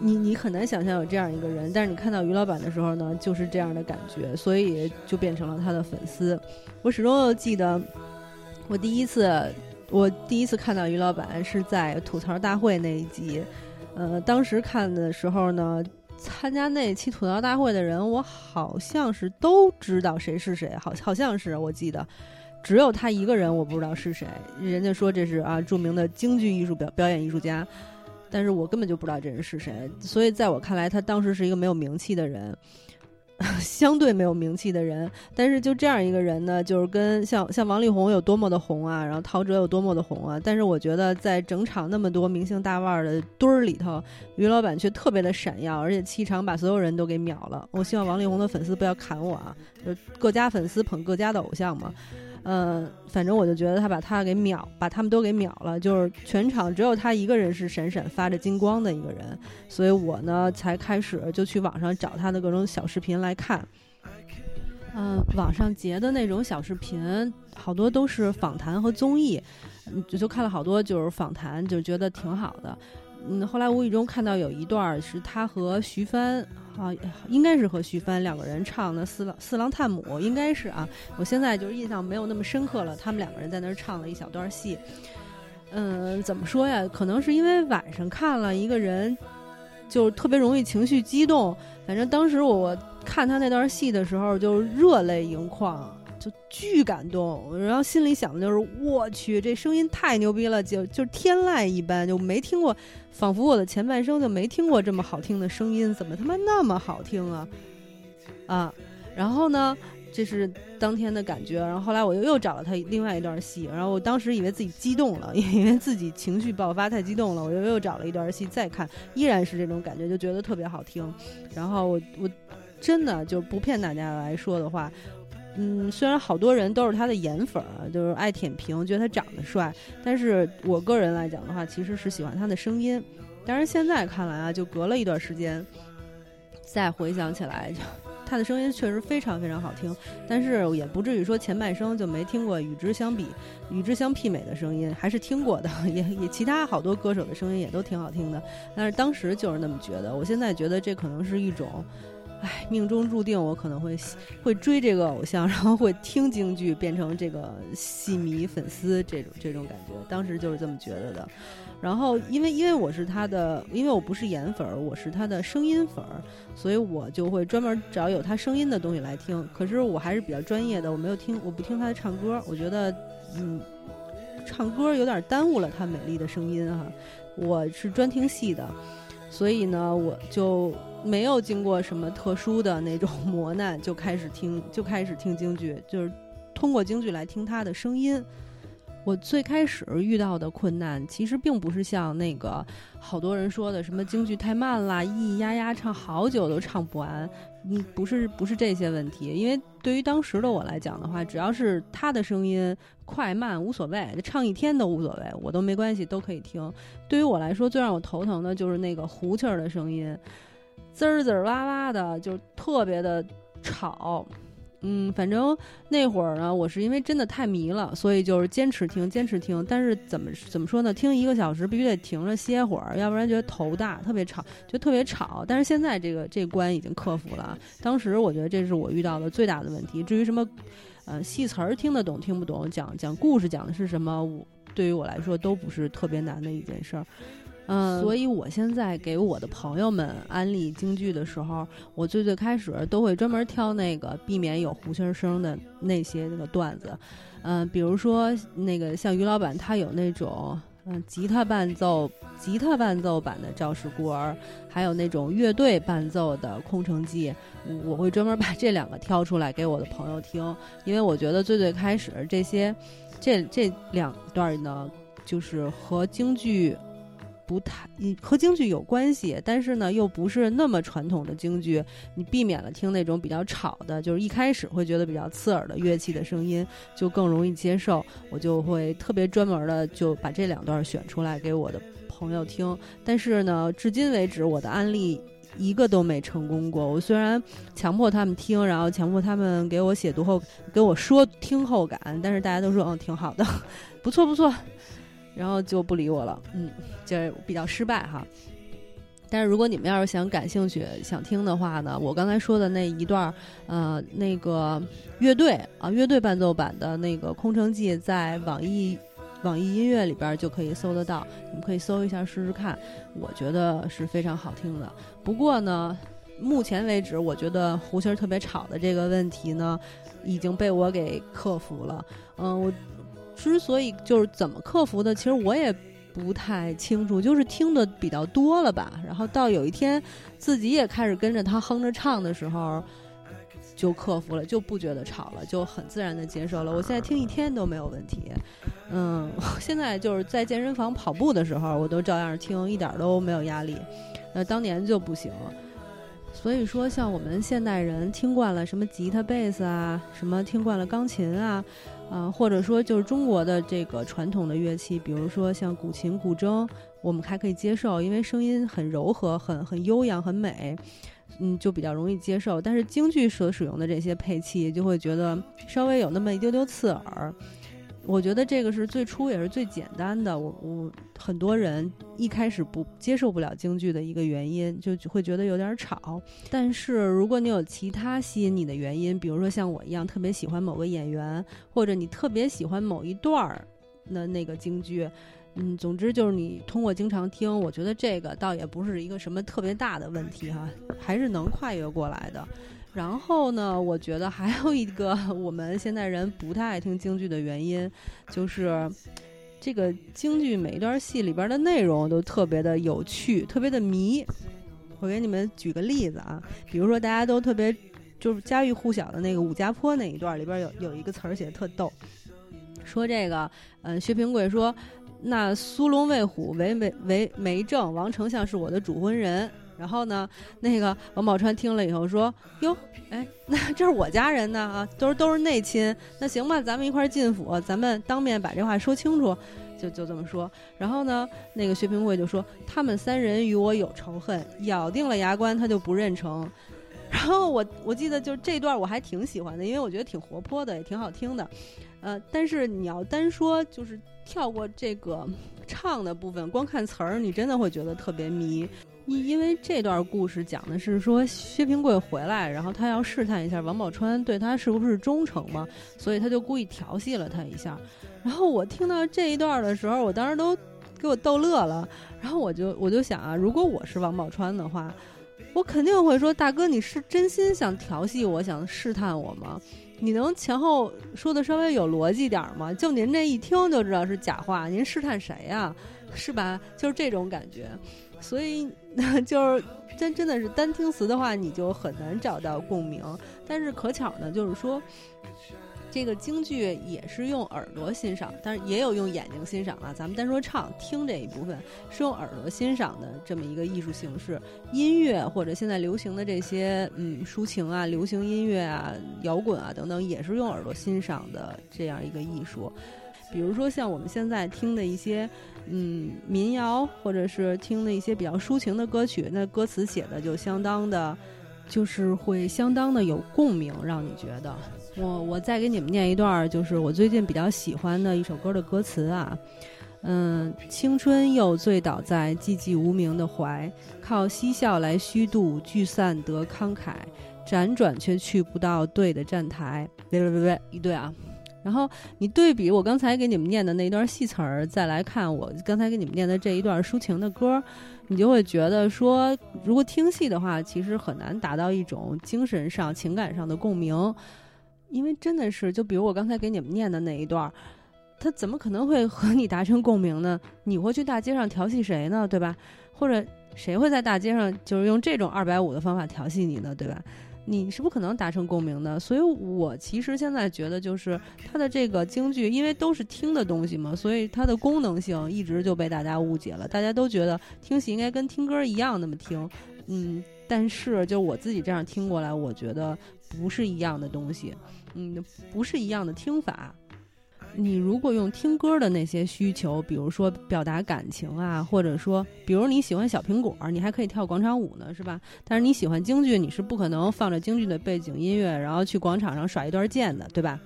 你你很难想象有这样一个人，但是你看到于老板的时候呢，就是这样的感觉，所以就变成了他的粉丝。我始终记得，我第一次我第一次看到于老板是在吐槽大会那一集。呃，当时看的时候呢，参加那期吐槽大会的人，我好像是都知道谁是谁，好好像是我记得。只有他一个人，我不知道是谁。人家说这是啊，著名的京剧艺术表表演艺术家，但是我根本就不知道这人是谁。所以在我看来，他当时是一个没有名气的人，相对没有名气的人。但是就这样一个人呢，就是跟像像王力宏有多么的红啊，然后陶喆有多么的红啊。但是我觉得在整场那么多明星大腕儿的堆儿里头，于老板却特别的闪耀，而且气场把所有人都给秒了。我希望王力宏的粉丝不要砍我啊，就各家粉丝捧各家的偶像嘛。嗯，反正我就觉得他把他给秒，把他们都给秒了，就是全场只有他一个人是闪闪发着金光的一个人，所以我呢才开始就去网上找他的各种小视频来看。嗯，网上截的那种小视频，好多都是访谈和综艺，就就看了好多就是访谈，就觉得挺好的。嗯，后来无意中看到有一段是他和徐帆。啊，应该是和徐帆两个人唱的《四郎四郎探母》，应该是啊。我现在就是印象没有那么深刻了。他们两个人在那儿唱了一小段戏。嗯，怎么说呀？可能是因为晚上看了一个人，就特别容易情绪激动。反正当时我看他那段戏的时候，就热泪盈眶。就巨感动，然后心里想的就是，我去，这声音太牛逼了，就就天籁一般，就没听过，仿佛我的前半生就没听过这么好听的声音，怎么他妈那么好听啊？啊，然后呢，这是当天的感觉，然后后来我又又找了他另外一段戏，然后我当时以为自己激动了，因为自己情绪爆发太激动了，我又又找了一段戏再看，依然是这种感觉，就觉得特别好听。然后我我真的就不骗大家来说的话。嗯，虽然好多人都是他的颜粉儿，就是爱舔屏，觉得他长得帅，但是我个人来讲的话，其实是喜欢他的声音。但是现在看来啊，就隔了一段时间，再回想起来，就他的声音确实非常非常好听。但是也不至于说前半生就没听过与之相比、与之相媲美的声音，还是听过的。也也其他好多歌手的声音也都挺好听的。但是当时就是那么觉得，我现在觉得这可能是一种。哎，命中注定我可能会会追这个偶像，然后会听京剧，变成这个戏迷粉丝这种这种感觉。当时就是这么觉得的。然后因为因为我是他的，因为我不是颜粉儿，我是他的声音粉儿，所以我就会专门找有他声音的东西来听。可是我还是比较专业的，我没有听，我不听他的唱歌，我觉得嗯，唱歌有点耽误了他美丽的声音哈。我是专听戏的，所以呢，我就。没有经过什么特殊的那种磨难，就开始听，就开始听京剧，就是通过京剧来听他的声音。我最开始遇到的困难，其实并不是像那个好多人说的什么京剧太慢啦，咿咿呀呀唱好久都唱不完。嗯，不是，不是这些问题。因为对于当时的我来讲的话，只要是他的声音快慢无所谓，唱一天都无所谓，我都没关系，都可以听。对于我来说，最让我头疼的就是那个胡气儿的声音。滋儿滋儿哇哇的，就特别的吵，嗯，反正那会儿呢，我是因为真的太迷了，所以就是坚持听，坚持听。但是怎么怎么说呢？听一个小时必须得停着歇会儿，要不然觉得头大，特别吵，就特别吵。但是现在这个这关已经克服了。当时我觉得这是我遇到的最大的问题。至于什么，呃，戏词儿听得懂听不懂，讲讲故事讲的是什么，我对于我来说都不是特别难的一件事儿。嗯，所以我现在给我的朋友们安利京剧的时候，我最最开始都会专门挑那个避免有胡琴声的那些那个段子，嗯，比如说那个像于老板他有那种嗯吉他伴奏吉他伴奏版的赵氏孤儿，还有那种乐队伴奏的空城计，我会专门把这两个挑出来给我的朋友听，因为我觉得最最开始这些这这两段呢，就是和京剧。不太，和京剧有关系，但是呢，又不是那么传统的京剧。你避免了听那种比较吵的，就是一开始会觉得比较刺耳的乐器的声音，就更容易接受。我就会特别专门的就把这两段选出来给我的朋友听。但是呢，至今为止我的案例一个都没成功过。我虽然强迫他们听，然后强迫他们给我写读后给我说听后感，但是大家都说嗯挺好的，不 错不错。然后就不理我了，嗯，就比较失败哈。但是如果你们要是想感兴趣、想听的话呢，我刚才说的那一段儿，呃，那个乐队啊，乐队伴奏版的那个《空城计》在网易网易音乐里边就可以搜得到，你们可以搜一下试试看。我觉得是非常好听的。不过呢，目前为止，我觉得胡琴特别吵的这个问题呢，已经被我给克服了。嗯，我。之所以就是怎么克服的，其实我也不太清楚，就是听的比较多了吧。然后到有一天自己也开始跟着他哼着唱的时候，就克服了，就不觉得吵了，就很自然的接受了。我现在听一天都没有问题。嗯，现在就是在健身房跑步的时候，我都照样听，一点都没有压力。那当年就不行了。所以说，像我们现代人听惯了什么吉他、贝斯啊，什么听惯了钢琴啊。啊，或者说就是中国的这个传统的乐器，比如说像古琴、古筝，我们还可以接受，因为声音很柔和、很很悠扬、很美，嗯，就比较容易接受。但是京剧所使用的这些配器，就会觉得稍微有那么一丢丢刺耳。我觉得这个是最初也是最简单的。我我很多人一开始不接受不了京剧的一个原因，就会觉得有点吵。但是如果你有其他吸引你的原因，比如说像我一样特别喜欢某个演员，或者你特别喜欢某一段儿的那个京剧，嗯，总之就是你通过经常听，我觉得这个倒也不是一个什么特别大的问题哈，还是能跨越过来的。然后呢，我觉得还有一个我们现在人不太爱听京剧的原因，就是这个京剧每一段戏里边的内容都特别的有趣，特别的迷。我给你们举个例子啊，比如说大家都特别就是家喻户晓的那个武家坡那一段里边有有一个词儿写的特逗，说这个嗯薛平贵说那苏龙魏虎为为为媒正，王丞相是我的主婚人。然后呢，那个王宝钏听了以后说：“哟，哎，那这是我家人呢啊，都是都是内亲。那行吧，咱们一块儿进府，咱们当面把这话说清楚，就就这么说。然后呢，那个薛平贵就说：他们三人与我有仇恨，咬定了牙关，他就不认成。然后我我记得就这段我还挺喜欢的，因为我觉得挺活泼的，也挺好听的。呃，但是你要单说就是跳过这个唱的部分，光看词儿，你真的会觉得特别迷。”因因为这段故事讲的是说薛平贵回来，然后他要试探一下王宝钏对他是不是忠诚嘛，所以他就故意调戏了他一下。然后我听到这一段的时候，我当时都给我逗乐了。然后我就我就想啊，如果我是王宝钏的话，我肯定会说：“大哥，你是真心想调戏我，想试探我吗？你能前后说的稍微有逻辑点吗？就您这一听就知道是假话，您试探谁呀？是吧？就是这种感觉。所以 就是真真的是单听词的话，你就很难找到共鸣。但是可巧呢，就是说。这个京剧也是用耳朵欣赏，但是也有用眼睛欣赏啊。咱们单说唱听这一部分是用耳朵欣赏的这么一个艺术形式。音乐或者现在流行的这些嗯抒情啊、流行音乐啊、摇滚啊等等，也是用耳朵欣赏的这样一个艺术。比如说像我们现在听的一些嗯民谣，或者是听的一些比较抒情的歌曲，那歌词写的就相当的，就是会相当的有共鸣，让你觉得。我我再给你们念一段，就是我最近比较喜欢的一首歌的歌词啊，嗯，青春又醉倒在寂寂无名的怀，靠嬉笑来虚度，聚散得慷慨，辗转却去不到对的站台。别别别别，一对啊！然后你对比我刚才给你们念的那一段戏词儿，再来看我刚才给你们念的这一段抒情的歌，你就会觉得说，如果听戏的话，其实很难达到一种精神上、情感上的共鸣。因为真的是，就比如我刚才给你们念的那一段，他怎么可能会和你达成共鸣呢？你会去大街上调戏谁呢？对吧？或者谁会在大街上就是用这种二百五的方法调戏你呢？对吧？你是不可能达成共鸣的。所以我其实现在觉得，就是它的这个京剧，因为都是听的东西嘛，所以它的功能性一直就被大家误解了。大家都觉得听戏应该跟听歌一样那么听，嗯，但是就我自己这样听过来，我觉得不是一样的东西。嗯，不是一样的听法。你如果用听歌的那些需求，比如说表达感情啊，或者说，比如你喜欢小苹果，你还可以跳广场舞呢，是吧？但是你喜欢京剧，你是不可能放着京剧的背景音乐，然后去广场上耍一段剑的，对吧？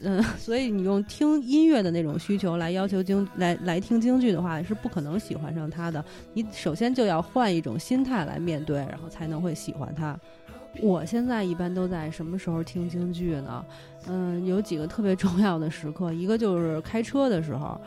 嗯，所以你用听音乐的那种需求来要求京来来听京剧的话，是不可能喜欢上它的。你首先就要换一种心态来面对，然后才能会喜欢它。我现在一般都在什么时候听京剧呢？嗯，有几个特别重要的时刻，一个就是开车的时候，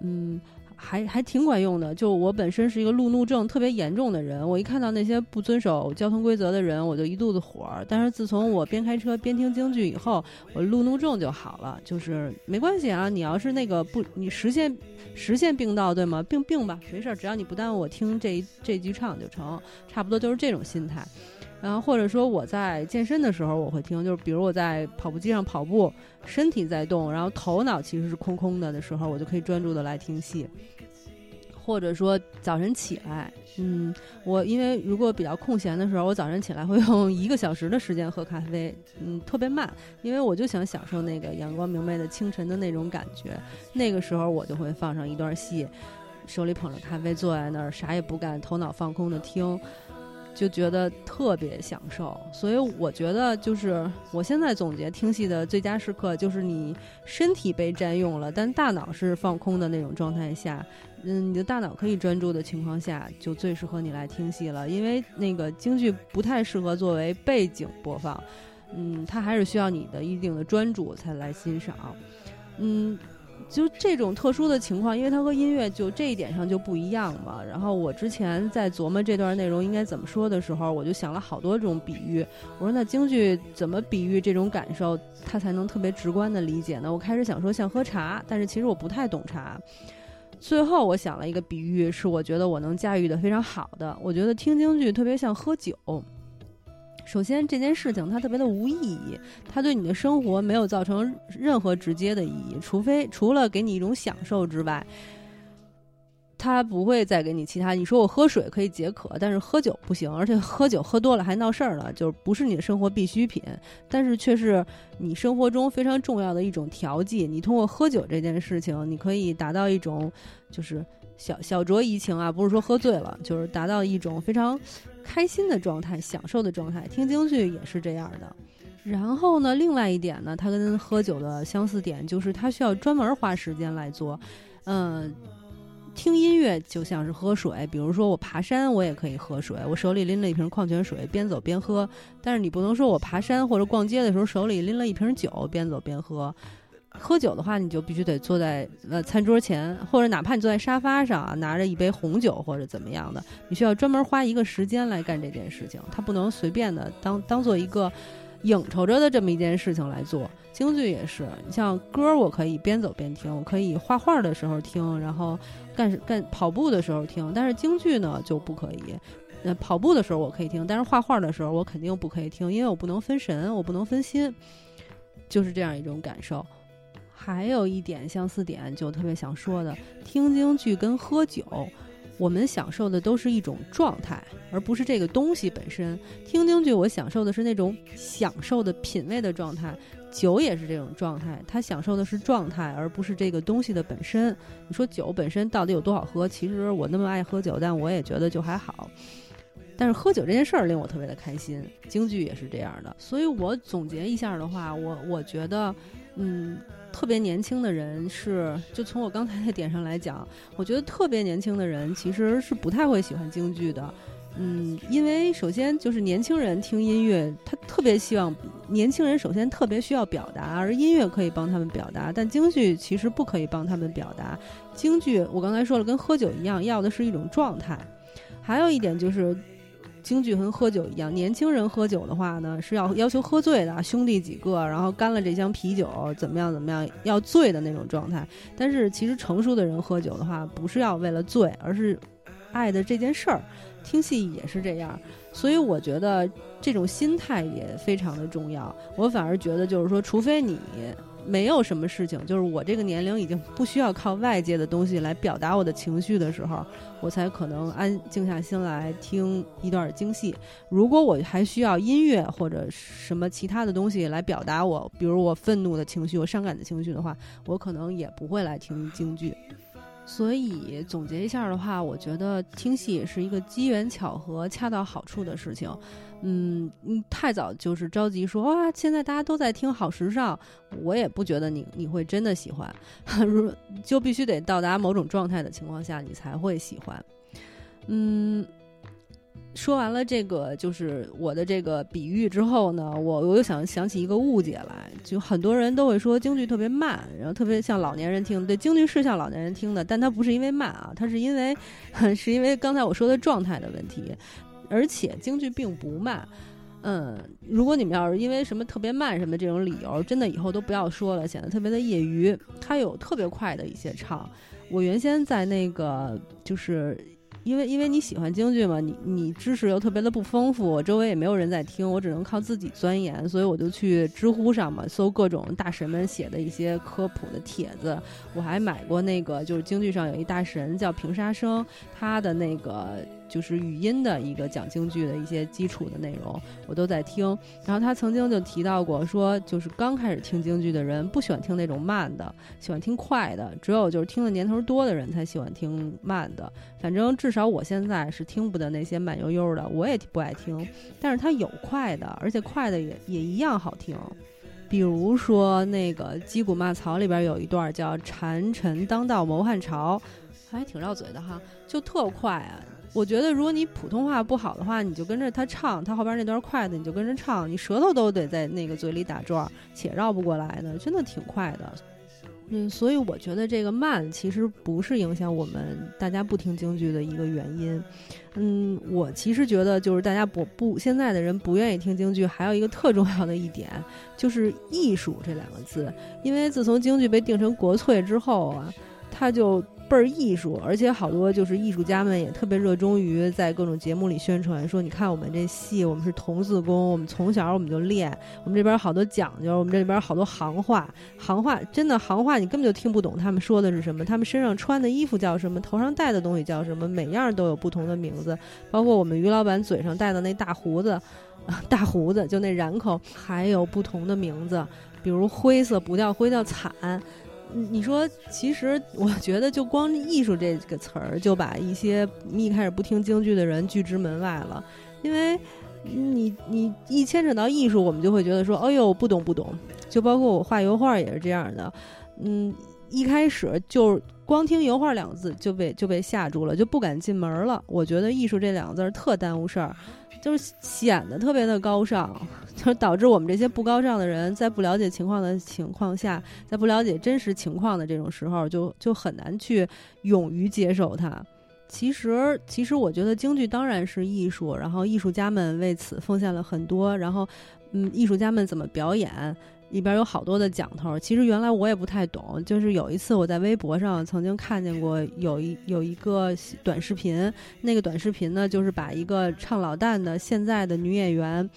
嗯，还还挺管用的。就我本身是一个路怒症特别严重的人，我一看到那些不遵守交通规则的人，我就一肚子火。但是自从我边开车边听京剧以后，我路怒症就好了。就是没关系啊，你要是那个不，你实现实现并道，对吗？并并吧，没事儿，只要你不耽误我听这这句唱就成，差不多就是这种心态。然后或者说我在健身的时候，我会听，就是比如我在跑步机上跑步，身体在动，然后头脑其实是空空的的时候，我就可以专注的来听戏。或者说早晨起来，嗯，我因为如果比较空闲的时候，我早晨起来会用一个小时的时间喝咖啡，嗯，特别慢，因为我就想享受那个阳光明媚的清晨的那种感觉。那个时候我就会放上一段戏，手里捧着咖啡，坐在那儿啥也不干，头脑放空的听。就觉得特别享受，所以我觉得就是我现在总结听戏的最佳时刻，就是你身体被占用了，但大脑是放空的那种状态下，嗯，你的大脑可以专注的情况下，就最适合你来听戏了。因为那个京剧不太适合作为背景播放，嗯，它还是需要你的一定的专注才来欣赏，嗯。就这种特殊的情况，因为它和音乐就这一点上就不一样嘛。然后我之前在琢磨这段内容应该怎么说的时候，我就想了好多种比喻。我说那京剧怎么比喻这种感受，它才能特别直观的理解呢？我开始想说像喝茶，但是其实我不太懂茶。最后我想了一个比喻，是我觉得我能驾驭的非常好的。我觉得听京剧特别像喝酒。首先，这件事情它特别的无意义，它对你的生活没有造成任何直接的意义，除非除了给你一种享受之外，它不会再给你其他。你说我喝水可以解渴，但是喝酒不行，而且喝酒喝多了还闹事儿了，就是不是你的生活必需品，但是却是你生活中非常重要的一种调剂。你通过喝酒这件事情，你可以达到一种就是小小酌怡情啊，不是说喝醉了，就是达到一种非常。开心的状态，享受的状态，听京剧也是这样的。然后呢，另外一点呢，它跟喝酒的相似点就是它需要专门花时间来做。嗯，听音乐就像是喝水，比如说我爬山，我也可以喝水，我手里拎了一瓶矿泉水，边走边喝。但是你不能说我爬山或者逛街的时候手里拎了一瓶酒，边走边喝。喝酒的话，你就必须得坐在呃餐桌前，或者哪怕你坐在沙发上啊，拿着一杯红酒或者怎么样的，你需要专门花一个时间来干这件事情，它不能随便的当当做一个。应酬着的这么一件事情来做，京剧也是。你像歌，我可以边走边听，我可以画画的时候听，然后干干跑步的时候听。但是京剧呢就不可以。那跑步的时候我可以听，但是画画的时候我肯定不可以听，因为我不能分神，我不能分心，就是这样一种感受。还有一点相似点，就特别想说的，听京剧跟喝酒。我们享受的都是一种状态，而不是这个东西本身。听京剧，我享受的是那种享受的品味的状态。酒也是这种状态，它享受的是状态，而不是这个东西的本身。你说酒本身到底有多好喝？其实我那么爱喝酒，但我也觉得就还好。但是喝酒这件事儿令我特别的开心，京剧也是这样的。所以我总结一下的话，我我觉得，嗯。特别年轻的人是，就从我刚才那点上来讲，我觉得特别年轻的人其实是不太会喜欢京剧的，嗯，因为首先就是年轻人听音乐，他特别希望年轻人首先特别需要表达，而音乐可以帮他们表达，但京剧其实不可以帮他们表达。京剧我刚才说了，跟喝酒一样，要的是一种状态。还有一点就是。京剧和喝酒一样，年轻人喝酒的话呢，是要要求喝醉的，兄弟几个，然后干了这箱啤酒，怎么样怎么样，要醉的那种状态。但是其实成熟的人喝酒的话，不是要为了醉，而是爱的这件事儿。听戏也是这样，所以我觉得这种心态也非常的重要。我反而觉得就是说，除非你。没有什么事情，就是我这个年龄已经不需要靠外界的东西来表达我的情绪的时候，我才可能安静下心来听一段京戏。如果我还需要音乐或者什么其他的东西来表达我，比如我愤怒的情绪、我伤感的情绪的话，我可能也不会来听京剧。所以总结一下的话，我觉得听戏是一个机缘巧合、恰到好处的事情。嗯，你太早就是着急说哇，现在大家都在听，好时尚，我也不觉得你你会真的喜欢，如就必须得到达某种状态的情况下，你才会喜欢。嗯，说完了这个就是我的这个比喻之后呢，我我又想想起一个误解来，就很多人都会说京剧特别慢，然后特别像老年人听。对，京剧是像老年人听的，但它不是因为慢啊，它是因为 是因为刚才我说的状态的问题。而且京剧并不慢，嗯，如果你们要是因为什么特别慢什么这种理由，真的以后都不要说了，显得特别的业余。它有特别快的一些唱，我原先在那个就是。因为因为你喜欢京剧嘛，你你知识又特别的不丰富，我周围也没有人在听，我只能靠自己钻研，所以我就去知乎上嘛搜各种大神们写的一些科普的帖子。我还买过那个，就是京剧上有一大神叫平沙生，他的那个就是语音的一个讲京剧的一些基础的内容，我都在听。然后他曾经就提到过，说就是刚开始听京剧的人不喜欢听那种慢的，喜欢听快的，只有就是听的年头多的人才喜欢听慢的。反正至少我现在是听不得那些慢悠悠的，我也不爱听。但是他有快的，而且快的也也一样好听。比如说那个《击鼓骂曹》里边有一段叫“谗臣当道谋汉朝”，还挺绕嘴的哈，就特快啊。我觉得如果你普通话不好的话，你就跟着他唱，他后边那段快的你就跟着唱，你舌头都得在那个嘴里打转，且绕不过来的，真的挺快的。嗯，所以我觉得这个慢其实不是影响我们大家不听京剧的一个原因。嗯，我其实觉得就是大家不不现在的人不愿意听京剧，还有一个特重要的一点就是艺术这两个字，因为自从京剧被定成国粹之后啊，它就。倍儿艺术，而且好多就是艺术家们也特别热衷于在各种节目里宣传，说你看我们这戏，我们是童子功，我们从小我们就练，我们这边好多讲究，我们这里边好多行话，行话真的行话你根本就听不懂他们说的是什么，他们身上穿的衣服叫什么，头上戴的东西叫什么，每样都有不同的名字，包括我们于老板嘴上戴的那大胡子，大胡子就那髯口还有不同的名字，比如灰色不叫灰叫惨。你说，其实我觉得，就光“艺术”这个词儿，就把一些一开始不听京剧的人拒之门外了。因为，你你一牵扯到艺术，我们就会觉得说：“哎呦，不懂不懂。”就包括我画油画也是这样的。嗯，一开始就光听油画两个字就被就被吓住了，就不敢进门了。我觉得艺术这两个字特耽误事儿，就是显得特别的高尚，就导致我们这些不高尚的人在不了解情况的情况下，在不了解真实情况的这种时候，就就很难去勇于接受它。其实，其实我觉得京剧当然是艺术，然后艺术家们为此奉献了很多，然后，嗯，艺术家们怎么表演，里边有好多的讲头。其实原来我也不太懂，就是有一次我在微博上曾经看见过有一有一个短视频，那个短视频呢，就是把一个唱老旦的现在的女演员。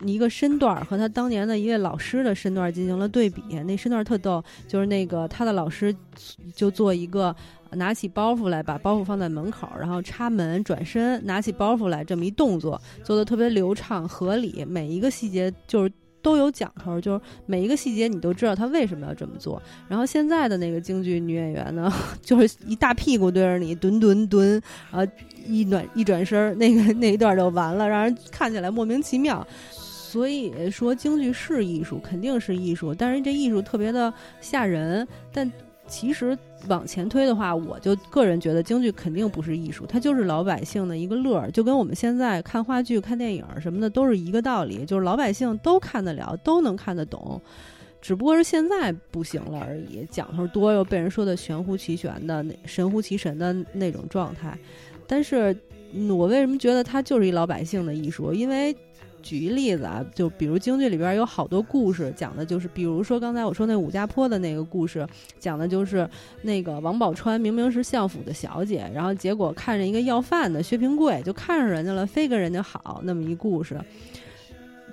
一个身段和他当年的一位老师的身段进行了对比，那身段特逗，就是那个他的老师就做一个拿起包袱来，把包袱放在门口，然后插门转身拿起包袱来这么一动作，做的特别流畅合理，每一个细节就是都有讲头，就是每一个细节你都知道他为什么要这么做。然后现在的那个京剧女演员呢，就是一大屁股对着你蹲蹲蹲，然后一转一转身，那个那一段就完了，让人看起来莫名其妙。所以说京剧是艺术，肯定是艺术，但是这艺术特别的吓人。但其实往前推的话，我就个人觉得京剧肯定不是艺术，它就是老百姓的一个乐儿，就跟我们现在看话剧、看电影什么的都是一个道理，就是老百姓都看得了，都能看得懂，只不过是现在不行了而已，讲头多又被人说的玄乎其玄的、那神乎其神的那种状态。但是我为什么觉得它就是一老百姓的艺术？因为举一例子啊，就比如京剧里边有好多故事，讲的就是，比如说刚才我说那武家坡的那个故事，讲的就是那个王宝钏明明是相府的小姐，然后结果看着一个要饭的薛平贵，就看上人家了，非跟人家好，那么一故事。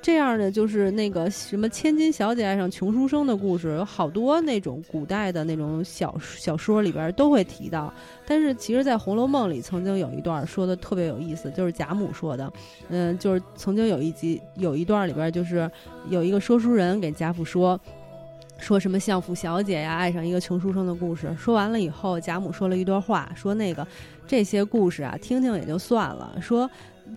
这样的就是那个什么千金小姐爱上穷书生的故事，有好多那种古代的那种小小说里边都会提到。但是其实，在《红楼梦》里曾经有一段说的特别有意思，就是贾母说的，嗯，就是曾经有一集有一段里边，就是有一个说书人给贾府说，说什么相府小姐呀爱上一个穷书生的故事。说完了以后，贾母说了一段话，说那个这些故事啊，听听也就算了，说。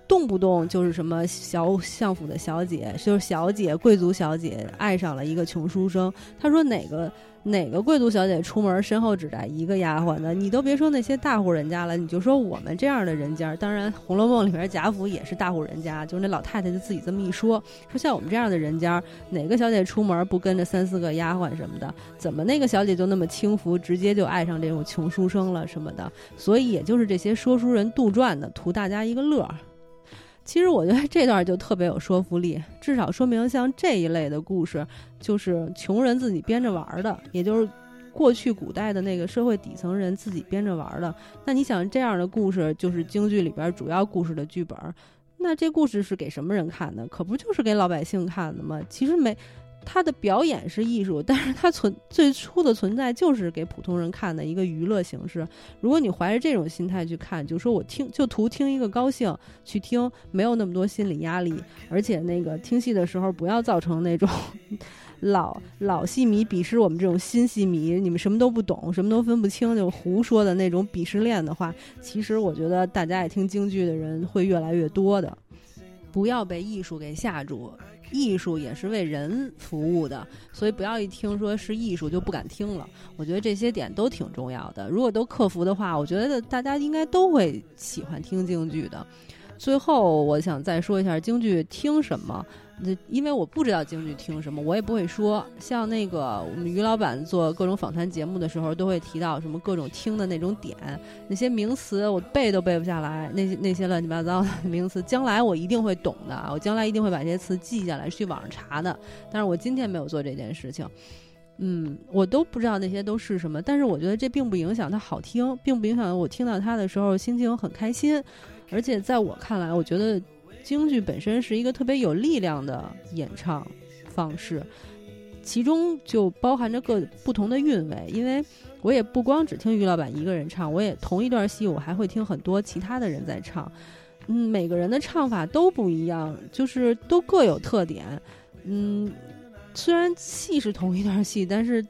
动不动就是什么小相府的小姐，就是小姐贵族小姐爱上了一个穷书生。他说哪个哪个贵族小姐出门身后只带一个丫鬟的？你都别说那些大户人家了，你就说我们这样的人家。当然，《红楼梦》里面贾府也是大户人家，就是那老太太就自己这么一说，说像我们这样的人家，哪个小姐出门不跟着三四个丫鬟什么的？怎么那个小姐就那么轻浮，直接就爱上这种穷书生了什么的？所以也就是这些说书人杜撰的，图大家一个乐。其实我觉得这段就特别有说服力，至少说明像这一类的故事，就是穷人自己编着玩的，也就是过去古代的那个社会底层人自己编着玩的。那你想，这样的故事就是京剧里边主要故事的剧本，那这故事是给什么人看的？可不就是给老百姓看的吗？其实没。他的表演是艺术，但是他存最初的存在就是给普通人看的一个娱乐形式。如果你怀着这种心态去看，就说我听就图听一个高兴去听，没有那么多心理压力，而且那个听戏的时候不要造成那种 老老戏迷鄙视我们这种新戏迷，你们什么都不懂，什么都分不清就胡说的那种鄙视链的话，其实我觉得大家爱听京剧的人会越来越多的。不要被艺术给吓住。艺术也是为人服务的，所以不要一听说是艺术就不敢听了。我觉得这些点都挺重要的，如果都克服的话，我觉得大家应该都会喜欢听京剧的。最后，我想再说一下京剧听什么。那因为我不知道京剧听什么，我也不会说。像那个我们于老板做各种访谈节目的时候，都会提到什么各种听的那种点，那些名词我背都背不下来，那些那些乱七八糟的 名词，将来我一定会懂的，我将来一定会把这些词记下来，去网上查的。但是我今天没有做这件事情，嗯，我都不知道那些都是什么。但是我觉得这并不影响它好听，并不影响我听到它的时候心情很开心。而且在我看来，我觉得。京剧本身是一个特别有力量的演唱方式，其中就包含着各不同的韵味。因为我也不光只听于老板一个人唱，我也同一段戏我还会听很多其他的人在唱。嗯，每个人的唱法都不一样，就是都各有特点。嗯，虽然戏是同一段戏，但是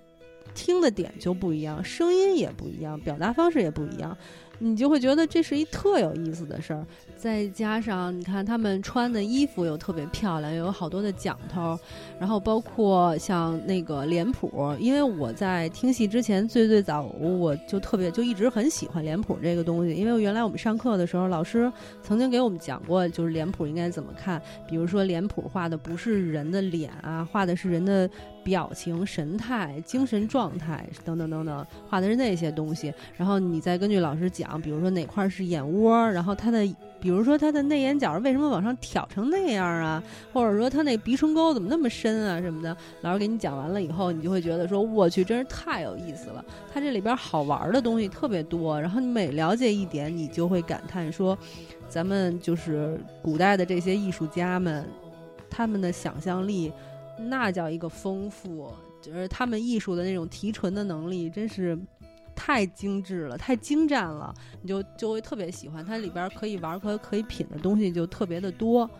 听的点就不一样，声音也不一样，表达方式也不一样。你就会觉得这是一特有意思的事儿。再加上你看他们穿的衣服又特别漂亮，又有好多的讲头，然后包括像那个脸谱，因为我在听戏之前最最早我就特别就一直很喜欢脸谱这个东西，因为原来我们上课的时候老师曾经给我们讲过，就是脸谱应该怎么看，比如说脸谱画的不是人的脸啊，画的是人的表情、神态、精神状态等等等等，画的是那些东西，然后你再根据老师讲，比如说哪块是眼窝，然后他的。比如说他的内眼角为什么往上挑成那样啊？或者说他那鼻唇沟怎么那么深啊？什么的，老师给你讲完了以后，你就会觉得说我去，真是太有意思了。他这里边好玩的东西特别多，然后你每了解一点，你就会感叹说，咱们就是古代的这些艺术家们，他们的想象力那叫一个丰富，就是他们艺术的那种提纯的能力，真是。太精致了，太精湛了，你就就会特别喜欢它里边可以玩和可以品的东西就特别的多。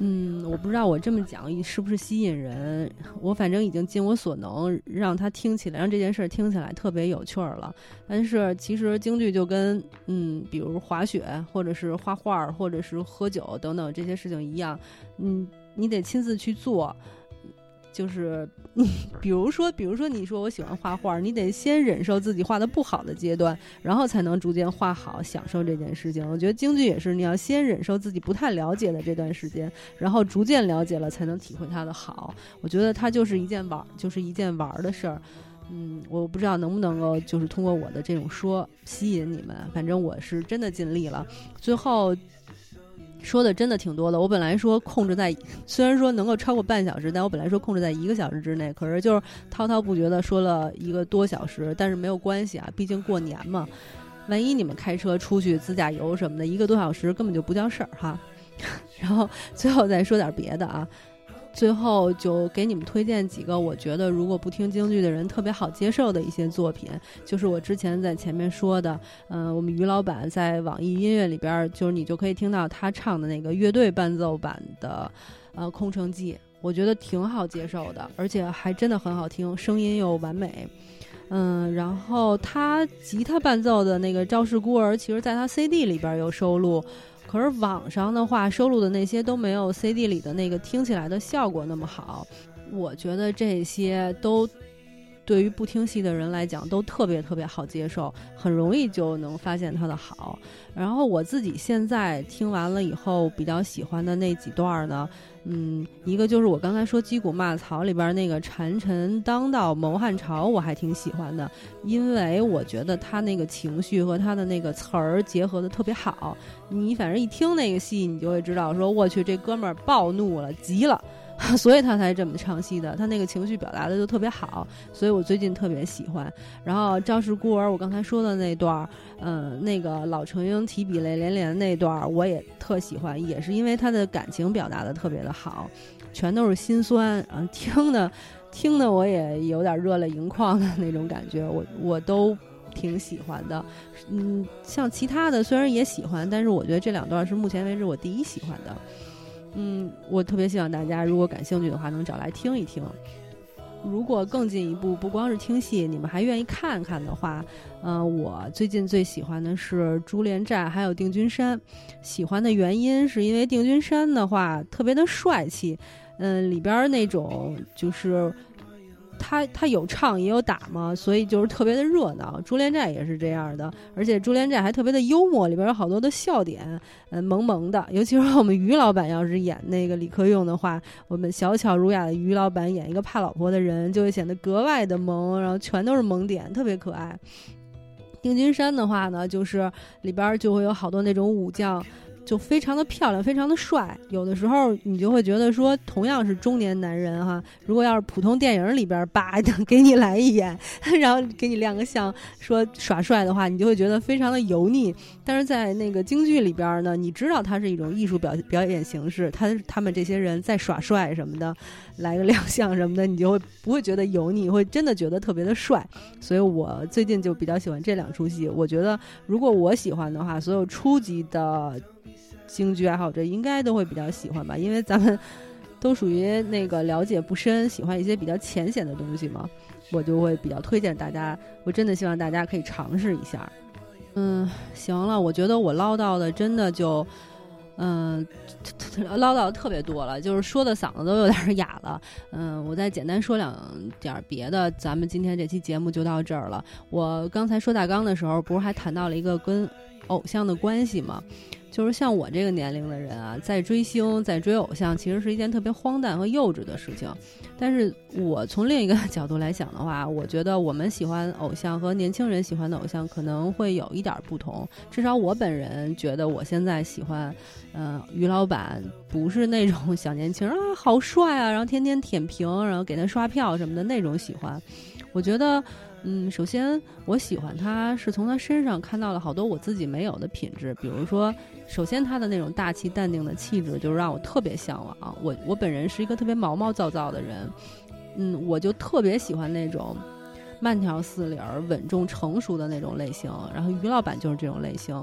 嗯，我不知道我这么讲是不是吸引人，我反正已经尽我所能让他听起来，让这件事听起来特别有趣儿了。但是其实京剧就跟嗯，比如滑雪或者是画画或者是喝酒等等这些事情一样，嗯，你得亲自去做。就是 你，比如说，比如说，你说我喜欢画画，你得先忍受自己画的不好的阶段，然后才能逐渐画好，享受这件事情。我觉得京剧也是，你要先忍受自己不太了解的这段时间，然后逐渐了解了，才能体会它的好。我觉得它就是一件玩，就是一件玩的事儿。嗯，我不知道能不能够，就是通过我的这种说吸引你们。反正我是真的尽力了。最后。说的真的挺多的。我本来说控制在，虽然说能够超过半小时，但我本来说控制在一个小时之内，可是就是滔滔不绝的说了一个多小时。但是没有关系啊，毕竟过年嘛，万一你们开车出去自驾游什么的，一个多小时根本就不叫事儿哈。然后最后再说点别的啊。最后就给你们推荐几个我觉得如果不听京剧的人特别好接受的一些作品，就是我之前在前面说的，嗯，我们于老板在网易音乐里边，就是你就可以听到他唱的那个乐队伴奏版的，呃，《空城计》，我觉得挺好接受的，而且还真的很好听，声音又完美，嗯，然后他吉他伴奏的那个《赵氏孤儿》，其实在他 CD 里边有收录。可是网上的话收录的那些都没有 CD 里的那个听起来的效果那么好，我觉得这些都对于不听戏的人来讲都特别特别好接受，很容易就能发现他的好。然后我自己现在听完了以后比较喜欢的那几段呢。嗯，一个就是我刚才说《击鼓骂曹》里边那个“谗臣当道谋汉朝”，我还挺喜欢的，因为我觉得他那个情绪和他的那个词儿结合的特别好。你反正一听那个戏，你就会知道，说我去这哥们儿暴怒了，急了。所以他才这么唱戏的，他那个情绪表达的就特别好，所以我最近特别喜欢。然后《赵氏孤儿》，我刚才说的那段儿，嗯，那个老成英提笔泪连连那段儿，我也特喜欢，也是因为他的感情表达的特别的好，全都是心酸啊，听的听的我也有点热泪盈眶的那种感觉，我我都挺喜欢的。嗯，像其他的虽然也喜欢，但是我觉得这两段是目前为止我第一喜欢的。嗯，我特别希望大家如果感兴趣的话，能找来听一听。如果更进一步，不光是听戏，你们还愿意看看的话，嗯，我最近最喜欢的是《珠帘寨》还有《定军山》。喜欢的原因是因为《定军山》的话特别的帅气，嗯，里边那种就是。他他有唱也有打嘛，所以就是特别的热闹。珠帘寨也是这样的，而且珠帘寨还特别的幽默，里边有好多的笑点，嗯，萌萌的。尤其是我们于老板要是演那个李克用的话，我们小巧儒雅的于老板演一个怕老婆的人，就会显得格外的萌，然后全都是萌点，特别可爱。定军山的话呢，就是里边就会有好多那种武将。就非常的漂亮，非常的帅。有的时候你就会觉得说，同样是中年男人哈，如果要是普通电影里边叭给你来一眼，然后给你亮个相，说耍帅的话，你就会觉得非常的油腻。但是在那个京剧里边呢，你知道它是一种艺术表表演形式，他他们这些人在耍帅什么的，来个亮相什么的，你就会不会觉得油腻，会真的觉得特别的帅。所以我最近就比较喜欢这两出戏。我觉得如果我喜欢的话，所有初级的。京剧爱好者应该都会比较喜欢吧，因为咱们都属于那个了解不深，喜欢一些比较浅显的东西嘛，我就会比较推荐大家。我真的希望大家可以尝试一下。嗯，行了，我觉得我唠叨的真的就，嗯，唠叨特别多了，就是说的嗓子都有点哑了。嗯，我再简单说两点别的，咱们今天这期节目就到这儿了。我刚才说大纲的时候，不是还谈到了一个跟偶像的关系吗？就是像我这个年龄的人啊，在追星、在追偶像，其实是一件特别荒诞和幼稚的事情。但是我从另一个 角度来讲的话，我觉得我们喜欢偶像和年轻人喜欢的偶像可能会有一点不同。至少我本人觉得，我现在喜欢，嗯，于老板不是那种 小年轻啊，好帅啊，然后天天舔屏，然后给他刷票什么的那种喜欢。我觉得。嗯，首先我喜欢他是从他身上看到了好多我自己没有的品质，比如说，首先他的那种大气淡定的气质，就让我特别向往。我我本人是一个特别毛毛躁躁的人，嗯，我就特别喜欢那种慢条斯理、稳重成熟的那种类型。然后于老板就是这种类型，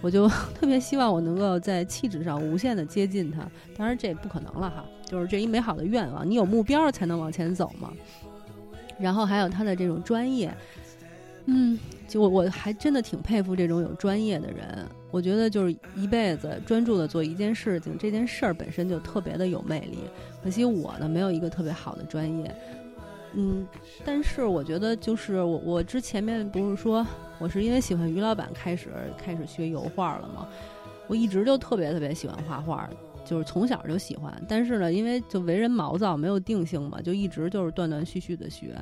我就 特别希望我能够在气质上无限的接近他。当然这也不可能了哈，就是这一美好的愿望，你有目标才能往前走嘛。然后还有他的这种专业，嗯，就我我还真的挺佩服这种有专业的人。我觉得就是一辈子专注的做一件事情，这件事儿本身就特别的有魅力。可惜我呢没有一个特别好的专业，嗯，但是我觉得就是我我之前面不是说我是因为喜欢于老板开始开始学油画了吗？我一直就特别特别喜欢画画。就是从小就喜欢，但是呢，因为就为人毛躁，没有定性嘛，就一直就是断断续续的学，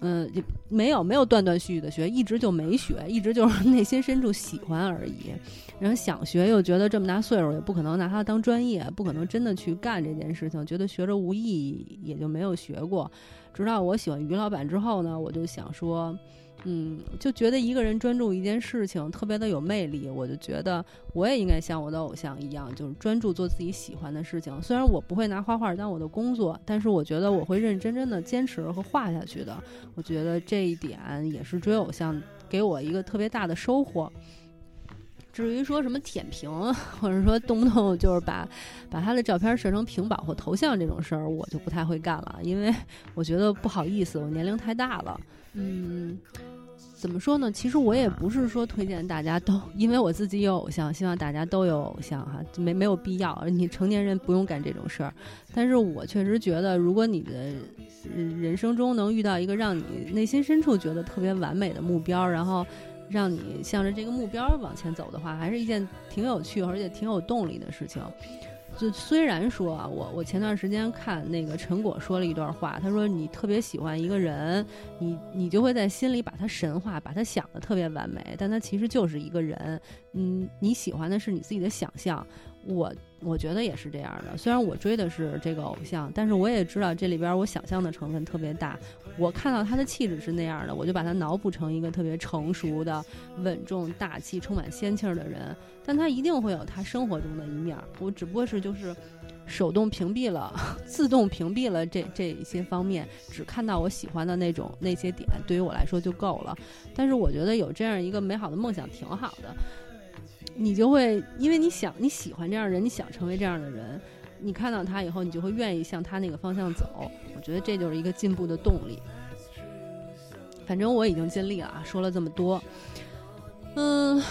嗯，没有没有断断续续的学，一直就没学，一直就是内心深处喜欢而已。然后想学，又觉得这么大岁数也不可能拿它当专业，不可能真的去干这件事情，觉得学着无意义，也就没有学过。直到我喜欢于老板之后呢，我就想说。嗯，就觉得一个人专注一件事情特别的有魅力，我就觉得我也应该像我的偶像一样，就是专注做自己喜欢的事情。虽然我不会拿画画当我的工作，但是我觉得我会认认真真的坚持和画下去的。我觉得这一点也是追偶像给我一个特别大的收获。至于说什么舔屏，或者说动不动就是把把他的照片设成屏保或头像这种事儿，我就不太会干了，因为我觉得不好意思，我年龄太大了。嗯，怎么说呢？其实我也不是说推荐大家都，因为我自己有偶像，希望大家都有偶像哈，没没有必要。你成年人不用干这种事儿。但是我确实觉得，如果你的人生中能遇到一个让你内心深处觉得特别完美的目标，然后让你向着这个目标往前走的话，还是一件挺有趣而且挺有动力的事情。就虽然说啊，我我前段时间看那个陈果说了一段话，他说你特别喜欢一个人，你你就会在心里把他神化，把他想的特别完美，但他其实就是一个人，嗯，你喜欢的是你自己的想象，我。我觉得也是这样的。虽然我追的是这个偶像，但是我也知道这里边我想象的成分特别大。我看到他的气质是那样的，我就把他脑补成一个特别成熟的、稳重、大气、充满仙气儿的人。但他一定会有他生活中的一面。我只不过是就是手动屏蔽了、自动屏蔽了这这一些方面，只看到我喜欢的那种那些点，对于我来说就够了。但是我觉得有这样一个美好的梦想挺好的。你就会，因为你想你喜欢这样的人，你想成为这样的人，你看到他以后，你就会愿意向他那个方向走。我觉得这就是一个进步的动力。反正我已经尽力了啊，说了这么多，嗯，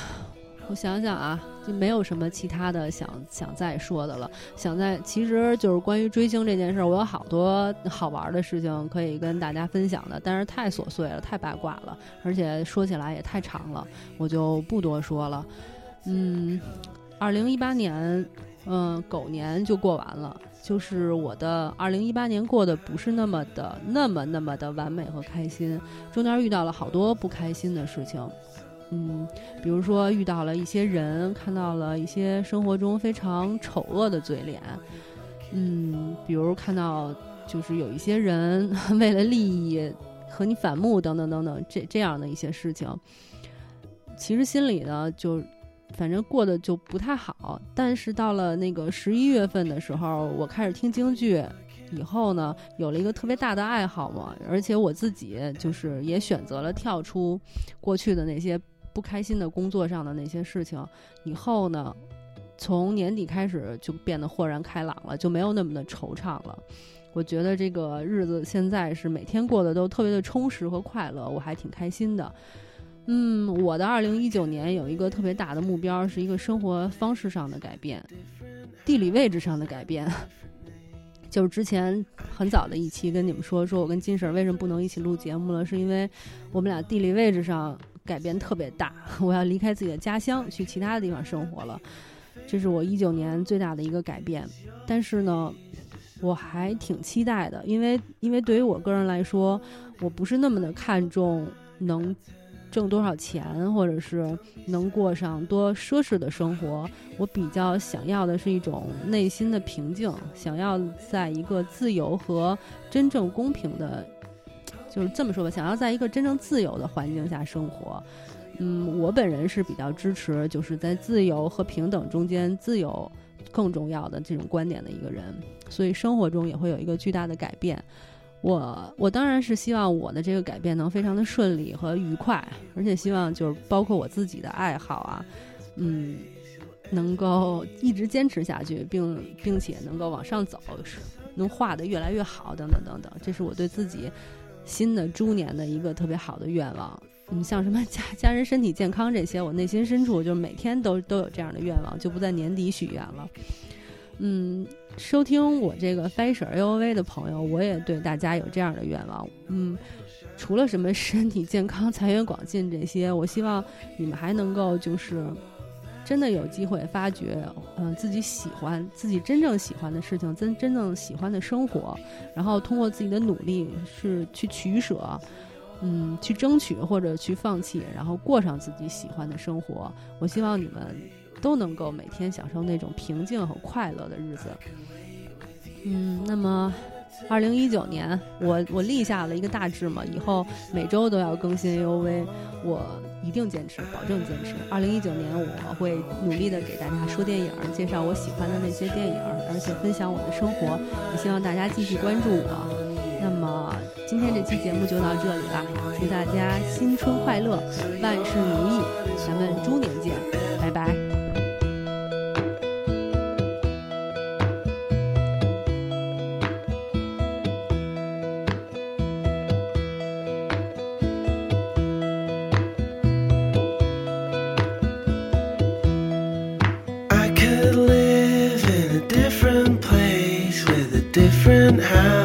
我想想啊，就没有什么其他的想想再说的了。想在，其实就是关于追星这件事，我有好多好玩的事情可以跟大家分享的，但是太琐碎了，太八卦了，而且说起来也太长了，我就不多说了。嗯，二零一八年，嗯，狗年就过完了。就是我的二零一八年过得不是那么的、那么、那么的完美和开心，中间遇到了好多不开心的事情。嗯，比如说遇到了一些人，看到了一些生活中非常丑恶的嘴脸。嗯，比如看到就是有一些人 为了利益和你反目等等等等，这这样的一些事情，其实心里呢就。反正过得就不太好，但是到了那个十一月份的时候，我开始听京剧，以后呢，有了一个特别大的爱好嘛，而且我自己就是也选择了跳出过去的那些不开心的工作上的那些事情，以后呢，从年底开始就变得豁然开朗了，就没有那么的惆怅了。我觉得这个日子现在是每天过得都特别的充实和快乐，我还挺开心的。嗯，我的二零一九年有一个特别大的目标，是一个生活方式上的改变，地理位置上的改变。就是之前很早的一期跟你们说，说我跟金婶为什么不能一起录节目了，是因为我们俩地理位置上改变特别大，我要离开自己的家乡，去其他的地方生活了。这是我一九年最大的一个改变。但是呢，我还挺期待的，因为因为对于我个人来说，我不是那么的看重能。挣多少钱，或者是能过上多奢侈的生活，我比较想要的是一种内心的平静，想要在一个自由和真正公平的，就是这么说吧，想要在一个真正自由的环境下生活。嗯，我本人是比较支持，就是在自由和平等中间，自由更重要的这种观点的一个人，所以生活中也会有一个巨大的改变。我我当然是希望我的这个改变能非常的顺利和愉快，而且希望就是包括我自己的爱好啊，嗯，能够一直坚持下去，并并且能够往上走，能画的越来越好，等等等等，这是我对自己新的猪年的一个特别好的愿望。嗯，像什么家家人身体健康这些，我内心深处就是每天都都有这样的愿望，就不在年底许愿了。嗯。收听我这个 Fashion A O V 的朋友，我也对大家有这样的愿望。嗯，除了什么身体健康、财源广进这些，我希望你们还能够就是真的有机会发掘，嗯，自己喜欢、自己真正喜欢的事情，真真正喜欢的生活，然后通过自己的努力是去取舍，嗯，去争取或者去放弃，然后过上自己喜欢的生活。我希望你们。都能够每天享受那种平静和快乐的日子。嗯，那么，二零一九年，我我立下了一个大志嘛，以后每周都要更新 U V，我一定坚持，保证坚持。二零一九年，我会努力的给大家说电影，介绍我喜欢的那些电影，而且分享我的生活。也希望大家继续关注我。那么，今天这期节目就到这里了，祝大家新春快乐，万事如意，咱们猪年见，and how